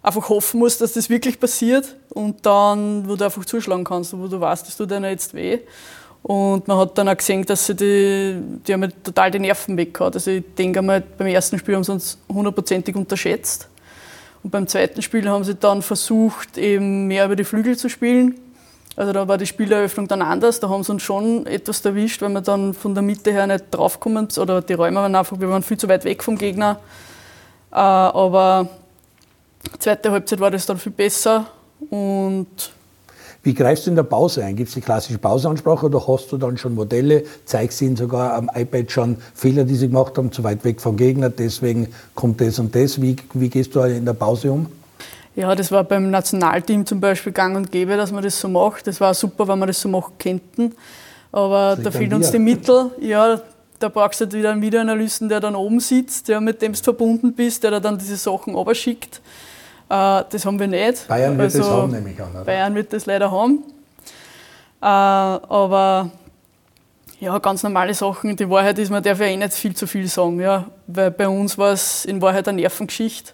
einfach hoffen musst, dass das wirklich passiert und dann, wo du einfach zuschlagen kannst, wo du weißt, das tut dir jetzt weh. Und man hat dann auch gesehen, dass sie die, die haben total die Nerven weggehauen. Also ich denke einmal, beim ersten Spiel haben sie uns hundertprozentig unterschätzt. Und beim zweiten Spiel haben sie dann versucht, eben mehr über die Flügel zu spielen. Also da war die Spieleröffnung dann anders, da haben sie uns schon etwas erwischt, weil wir dann von der Mitte her nicht draufkommen oder die Räume waren einfach, wir waren viel zu weit weg vom Gegner. Äh, aber zweite Halbzeit war das dann viel besser und wie greifst du in der Pause ein? Gibt es die klassische Pauseansprache oder hast du dann schon Modelle? Zeigst ihnen sogar am iPad schon Fehler, die sie gemacht haben, zu weit weg vom Gegner, deswegen kommt das und das. Wie, wie gehst du in der Pause um? Ja, das war beim Nationalteam zum Beispiel gang und gäbe, dass man das so macht. Das war super, wenn wir das so machen könnten. Aber da fehlen uns die Mittel. Ja, da brauchst du halt wieder einen Videoanalysten, der dann oben sitzt, der mit dem du verbunden bist, der dann diese Sachen schickt. Äh, das haben wir nicht. Bayern wird also, das haben, nehme ich an. Oder? Bayern wird das leider haben. Äh, aber ja, ganz normale Sachen. Die Wahrheit ist, man darf ja eh nicht viel zu viel sagen. Ja? Weil bei uns war es in Wahrheit eine Nervengeschichte.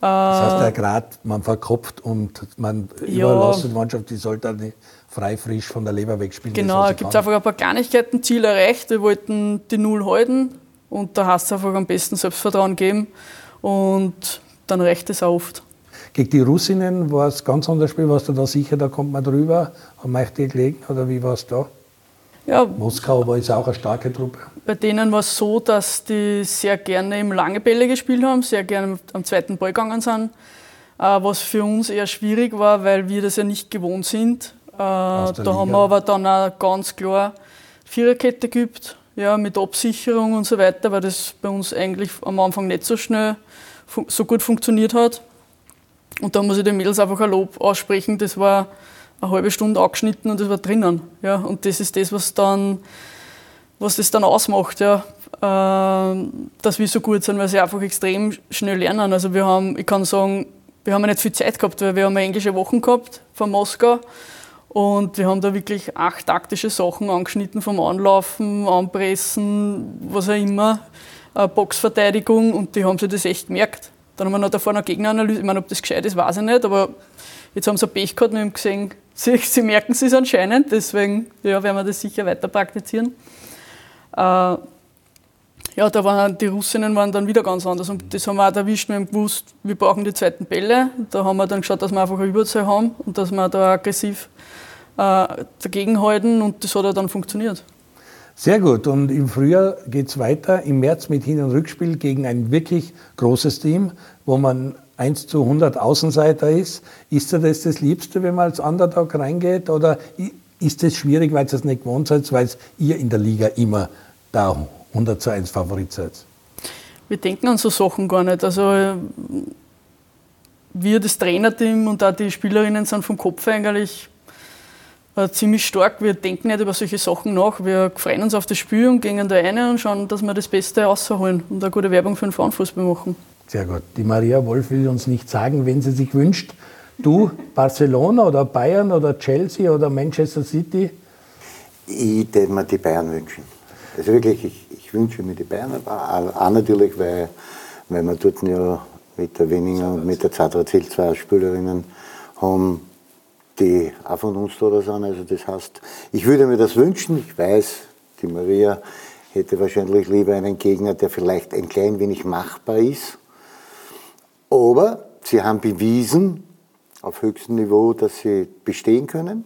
Das heißt, der Grad, man verkopft und man ja, überlässt die Mannschaft, die sollte nicht frei frisch von der Leber wegspielen. Genau, es gibt einfach ein paar Kleinigkeiten, Ziel erreicht. Wir wollten die Null halten und da hast du einfach am besten Selbstvertrauen geben und dann reicht es auch oft. Gegen die Russinnen war es ganz anderes Spiel. Warst du da sicher, da kommt man drüber? Haben euch die gelegen oder wie war es da? Ja, Moskau war jetzt auch eine starke Truppe. Bei denen war es so, dass die sehr gerne im lange Bälle gespielt haben, sehr gerne am zweiten Ball gegangen sind. Äh, was für uns eher schwierig war, weil wir das ja nicht gewohnt sind. Äh, da Liga. haben wir aber dann auch ganz klar Viererkette geübt, ja, mit Absicherung und so weiter, weil das bei uns eigentlich am Anfang nicht so schnell so gut funktioniert hat. Und da muss ich den Mädels einfach ein Lob aussprechen. Das war eine halbe Stunde angeschnitten und das war drinnen. Ja. Und das ist das, was dann, was das dann ausmacht, ja. Äh, dass wir so gut sind, weil sie einfach extrem schnell lernen. Also wir haben, ich kann sagen, wir haben nicht viel Zeit gehabt, weil wir haben englische Wochen gehabt von Moskau. Und wir haben da wirklich acht taktische Sachen angeschnitten, vom Anlaufen, Anpressen, was auch immer, Boxverteidigung und die haben sich das echt gemerkt. Dann haben wir noch davor noch Gegneranalyse. Ich meine, ob das gescheit ist, weiß ich nicht, aber jetzt haben sie Pech gehabt und haben gesehen, sie, sie merken es anscheinend, deswegen ja, werden wir das sicher weiter praktizieren. Äh, ja, da waren die Russinnen waren dann wieder ganz anders und das haben wir auch erwischt. Wir haben gewusst, wir brauchen die zweiten Bälle. Da haben wir dann geschaut, dass wir einfach eine Überzahl haben und dass wir da aggressiv äh, dagegenhalten und das hat dann funktioniert. Sehr gut. Und im Frühjahr geht es weiter, im März mit Hin- und Rückspiel gegen ein wirklich großes Team, wo man 1 zu 100 Außenseiter ist. Ist dir das das Liebste, wenn man als Underdog reingeht? Oder ist es schwierig, weil ihr es nicht gewohnt seid, weil ihr in der Liga immer da 100 zu 1 Favorit seid? Wir denken an so Sachen gar nicht. Also wir, das Trainerteam und auch die Spielerinnen sind vom Kopf eigentlich äh, ziemlich stark. Wir denken nicht über solche Sachen nach. Wir freuen uns auf das Spiel und gehen da rein und schauen, dass wir das Beste rausholen und eine gute Werbung für den Frauenfußball machen. Sehr gut. Die Maria Wolf will uns nicht sagen, wenn sie sich wünscht. Du, Barcelona oder Bayern oder Chelsea oder Manchester City? Ich würde mir die Bayern wünschen. Also wirklich, ich, ich wünsche mir die Bayern. Auch natürlich, weil, weil wir dort ja mit der Wenninger und mit der Zadrazil zwei Spielerinnen haben, die auch von uns da sind. Also das heißt, ich würde mir das wünschen. Ich weiß, die Maria hätte wahrscheinlich lieber einen Gegner, der vielleicht ein klein wenig machbar ist. Aber sie haben bewiesen auf höchstem Niveau, dass sie bestehen können.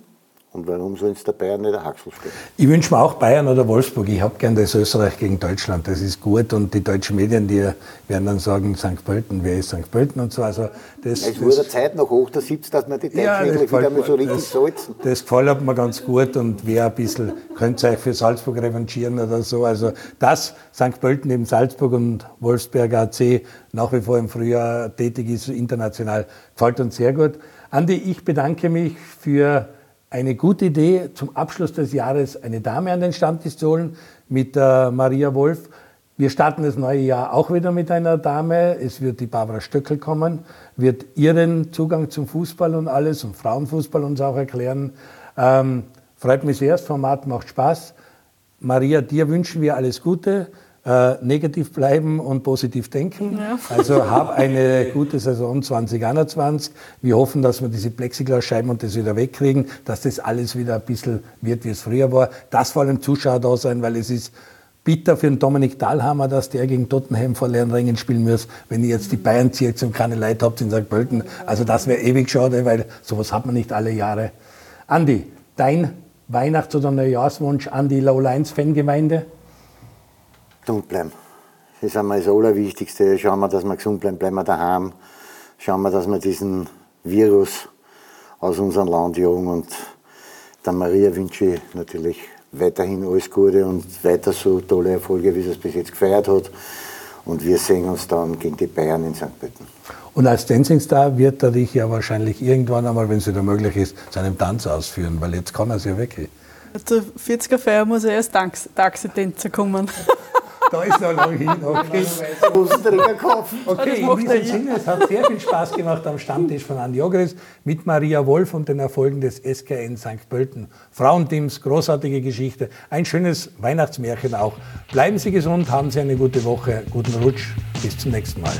Und warum soll es der Bayern nicht der Haxel stehen? Ich wünsche mir auch Bayern oder Wolfsburg. Ich habe gern das Österreich gegen Deutschland. Das ist gut. Und die deutschen Medien, die werden dann sagen, St. Pölten, wer ist St. Pölten und so. Also das, es wurde Zeit noch hoch der sitzt, dass man die Deutschen ja, wieder mal so richtig das, salzen. Das gefällt mir ganz gut. Und wer ein bisschen, könnt ihr euch für Salzburg revanchieren oder so. Also das, St. Pölten neben Salzburg und Wolfsberg AC nach wie vor im Frühjahr tätig ist, international, gefällt uns sehr gut. Andi, ich bedanke mich für eine gute Idee, zum Abschluss des Jahres eine Dame an den Stammtisch zu holen mit äh, Maria Wolf. Wir starten das neue Jahr auch wieder mit einer Dame. Es wird die Barbara Stöckel kommen, wird ihren Zugang zum Fußball und alles und Frauenfußball uns auch erklären. Ähm, freut mich sehr, das Format macht Spaß. Maria, dir wünschen wir alles Gute äh, negativ bleiben und positiv denken. Ja. Also hab eine gute Saison 2021. Wir hoffen, dass wir diese Plexiglasscheiben und das wieder wegkriegen, dass das alles wieder ein bisschen wird, wie es früher war. Das vor allem Zuschauer da sein, weil es ist bitter für den Dominik Dahlhammer, dass der gegen Tottenham vor leeren Rängen spielen muss, wenn ihr jetzt die Bayern zieht und keine Leute habt in St. Pölten. Also das wäre ewig schade, weil sowas hat man nicht alle Jahre. Andi, dein Weihnachts- oder Neujahrswunsch an die Lowlines-Fangemeinde? Gesund bleiben. Das ist einmal das Allerwichtigste. Schauen wir, dass wir gesund bleiben, bleiben wir daheim. Schauen wir, dass wir diesen Virus aus unserem Land jagen. Und der Maria wünsche ich natürlich weiterhin alles Gute und weiter so tolle Erfolge, wie sie es bis jetzt gefeiert hat. Und wir sehen uns dann gegen die Bayern in St. Pölten. Und als Dancing Star wird er dich ja wahrscheinlich irgendwann einmal, wenn es wieder möglich ist, seinen Tanz ausführen, weil jetzt kann er es ja wirklich. Zur 40er Feier muss er erst Taxi-Tänzer kommen. Da ist noch lang hin, okay. Okay, in diesem Sinne, es hat sehr viel Spaß gemacht am Stammtisch von Andi Ogris mit Maria Wolf und den Erfolgen des SKN St. Pölten. Frauenteams, großartige Geschichte, ein schönes Weihnachtsmärchen auch. Bleiben Sie gesund, haben Sie eine gute Woche, guten Rutsch, bis zum nächsten Mal.